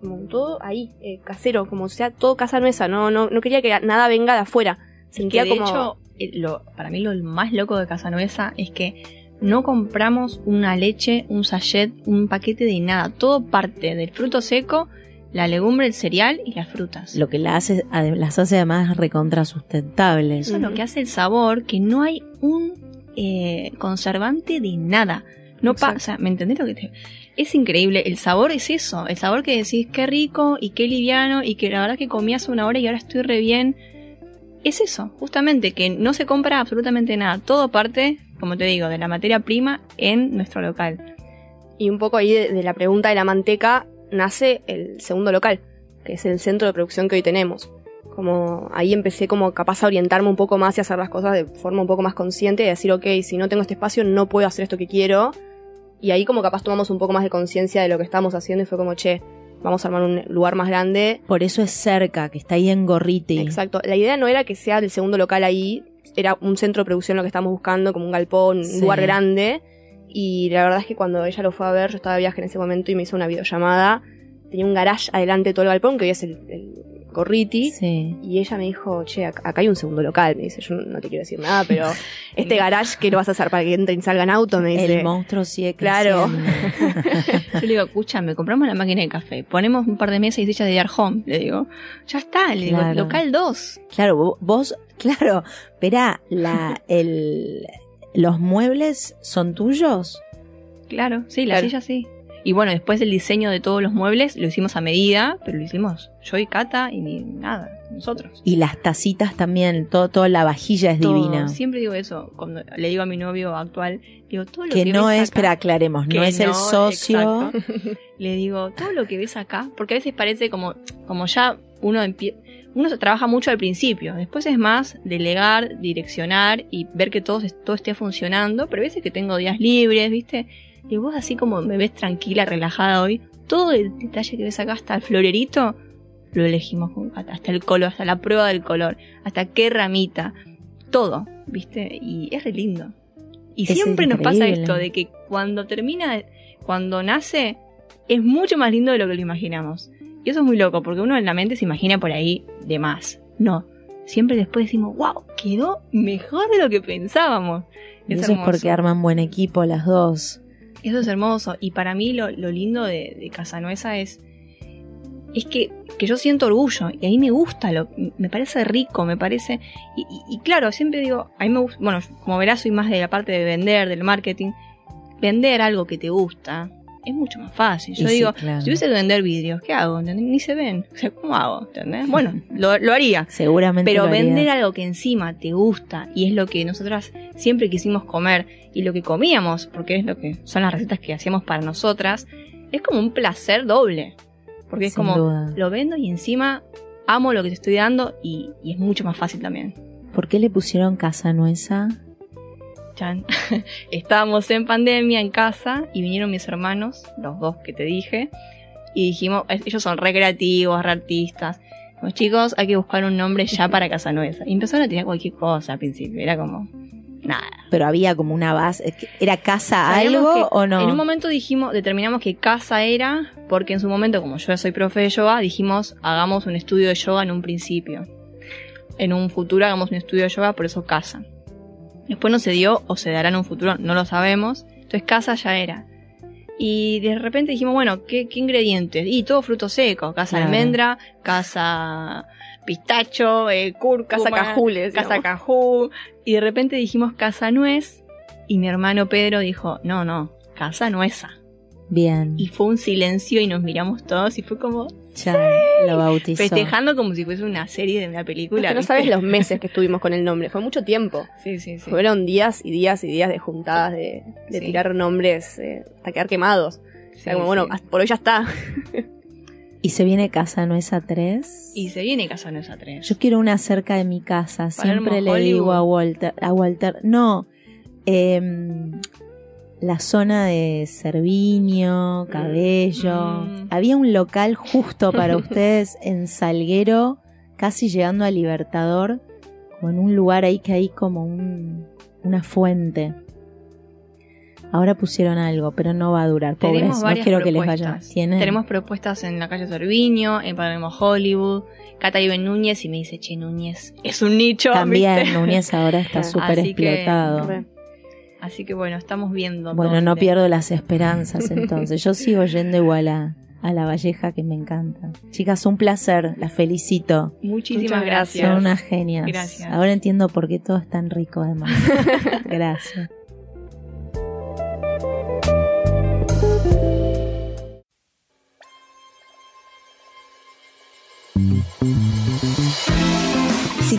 Como todo ahí, eh, casero, como sea todo casa nuestra, no, no, no quería que nada venga de afuera. Sentía que de como. hecho, eh, lo, para mí lo más loco de Casanuesa es que no compramos una leche, un sachet, un paquete de nada. Todo parte del fruto seco, la legumbre, el cereal y las frutas. Lo que la hace, las hace además recontra sustentables. Eso es lo que hace el sabor, que no hay un eh, conservante de nada. No Exacto. pasa, ¿me entendés lo que te.? Es increíble, el sabor es eso, el sabor que decís qué rico y qué liviano y que la verdad que comí hace una hora y ahora estoy re bien. Es eso, justamente, que no se compra absolutamente nada. Todo parte, como te digo, de la materia prima en nuestro local. Y un poco ahí de, de la pregunta de la manteca nace el segundo local, que es el centro de producción que hoy tenemos. Como ahí empecé como capaz a orientarme un poco más y a hacer las cosas de forma un poco más consciente y decir, ok, si no tengo este espacio no puedo hacer esto que quiero. Y ahí como capaz tomamos un poco más de conciencia de lo que estamos haciendo y fue como, che, vamos a armar un lugar más grande. Por eso es cerca, que está ahí en Gorriti. Exacto. La idea no era que sea el segundo local ahí, era un centro de producción lo que estábamos buscando, como un galpón, un Sí. lugar grande. Y la verdad es que cuando ella lo fue a ver, yo estaba de viaje en ese momento y me hizo una videollamada. Tenía un garage adelante de todo el galpón, que hoy es el, el Gorriti. Sí. Y ella me dijo, che, ac- acá hay un segundo local. Me dice, yo no te quiero decir nada, pero <laughs> este garage, ¿qué lo vas a hacer para que entren y salgan autos? Me dice. El monstruo sigue Claro. <laughs> Yo le digo, escúchame, compramos la máquina de café, ponemos un par de mesas y sillas de Home. Le digo, ya está, le digo, local 2. Claro, vo- vos, claro, espera, la, el, los muebles son tuyos. Claro, sí, la Claro. silla sí. Y bueno, después el diseño de todos los muebles lo hicimos a medida, pero lo hicimos yo y Cata y ni nada, nosotros. Y las tacitas también, todo, toda la vajilla es Todo. divina. Siempre digo eso, cuando le digo a mi novio actual, digo, todo lo que, Que no ves es, acá- espera, aclaremos, no es el socio. exacto. <laughs> Le digo, todo lo que ves acá, porque a veces parece como, como ya uno empie- uno se trabaja mucho al principio, después es más delegar, direccionar y ver que todo, todo esté funcionando, pero a veces que tengo días libres, ¿viste? Y vos así como me ves tranquila, relajada hoy, todo el detalle que ves acá, hasta el florerito, lo elegimos hasta el color, hasta la prueba del color, hasta qué ramita, todo, ¿viste? Y es re lindo. Y Es siempre nos pasa esto de que cuando termina, cuando nace, es mucho más lindo de lo que lo imaginamos. Y eso es muy loco, porque uno en la mente se imagina por ahí de más. No. Siempre después decimos, wow, quedó mejor de lo que pensábamos. Y Es eso es porque arman buen equipo las dos. Eso es hermoso. Y para mí lo, lo lindo de, de es, es que, que yo siento orgullo. Y a mí me gusta, lo, me parece rico, me parece... Y, y- y claro, siempre digo, a mí me gusta... Bueno, como verás, soy más de la parte de vender, del marketing. Vender algo que te gusta es mucho más fácil. Yo Y sí, digo, claro. si hubiese que vender vidrios, ¿qué hago? Ni se ven. <laughs> O sea, ¿cómo hago? ¿Entendés? Bueno, <laughs> lo, lo haría. Seguramente. Pero lo haría. vender algo que encima te gusta y es lo que nosotras siempre quisimos comer y lo que comíamos, porque es lo que son las recetas que hacíamos para nosotras, es como un placer doble. Porque es como, duda. lo vendo y encima amo lo que te estoy dando y, y es mucho más fácil también. ¿Por qué le pusieron casa nuesa? Chan. <laughs> Estábamos en pandemia en casa y vinieron mis hermanos, los dos que te dije, y dijimos, "Es- ellos son recreativos, re artistas. Los chicos, hay que buscar un nombre ya para Casa Nueva. Y empezaron a tirar cualquier cosa al principio, era como, nada. Pero había como una base. ¿Era casa Sabíamos algo o no? En un momento dijimos, determinamos que casa era, porque en su momento, como yo soy profe de yoga, dijimos, hagamos un estudio de yoga en un principio. En un futuro hagamos un estudio de yoga, por eso casa. Después no se dio, o se dará en un futuro, no lo sabemos. Entonces casa ya era. Y de repente dijimos, bueno, ¿qué, qué ingredientes? Y todo fruto seco, casa Claro. almendra, casa pistacho, eh, cúrcuma, Casa Cajules, casa cajú. Y de repente dijimos casa nuez, y mi hermano Pedro dijo, no, no, casa nueza. Bien. Y fue un silencio y nos miramos todos y fue como Ya lo bautizó. festejando como si fuese una serie de una película. Es que no sabes los <laughs> meses que estuvimos con el nombre, fue mucho tiempo. Sí, sí, sí. Fueron días y días y días de juntadas, de, de Sí. tirar nombres eh, hasta quedar quemados. O sea, Sí, como, bueno, sí. por hoy ya está. ¿Y se viene casa nuesa 3? Y se viene Casa Nueza 3. Yo quiero una cerca de mi casa. Palermo, Siempre le Hollywood. digo a Walter, a Walter, no, em, la zona de Cerviño, Cabello. Mm. Había un local justo para ustedes <laughs> en Salguero, casi llegando a Libertador, como en un lugar ahí que hay como un- una fuente. Ahora pusieron algo, pero no va a durar. Pobres, no quiero que les vaya. ¿Tienen? Tenemos propuestas en la calle Sorviño, en Palermo Hollywood. Cata vive en Núñez y me dice, che, Núñez es un nicho. También ¿viste? Núñez ahora está <laughs> súper explotado. Así que bueno, estamos viendo. Bueno, no dónde. pierdo las esperanzas entonces. Yo sigo yendo igual a, a la Valleja que me encanta. Chicas, un placer, las felicito. Muchísimas Muchas gracias. Son unas genias. Gracias. Ahora entiendo por qué todo es tan rico además. <laughs> Gracias.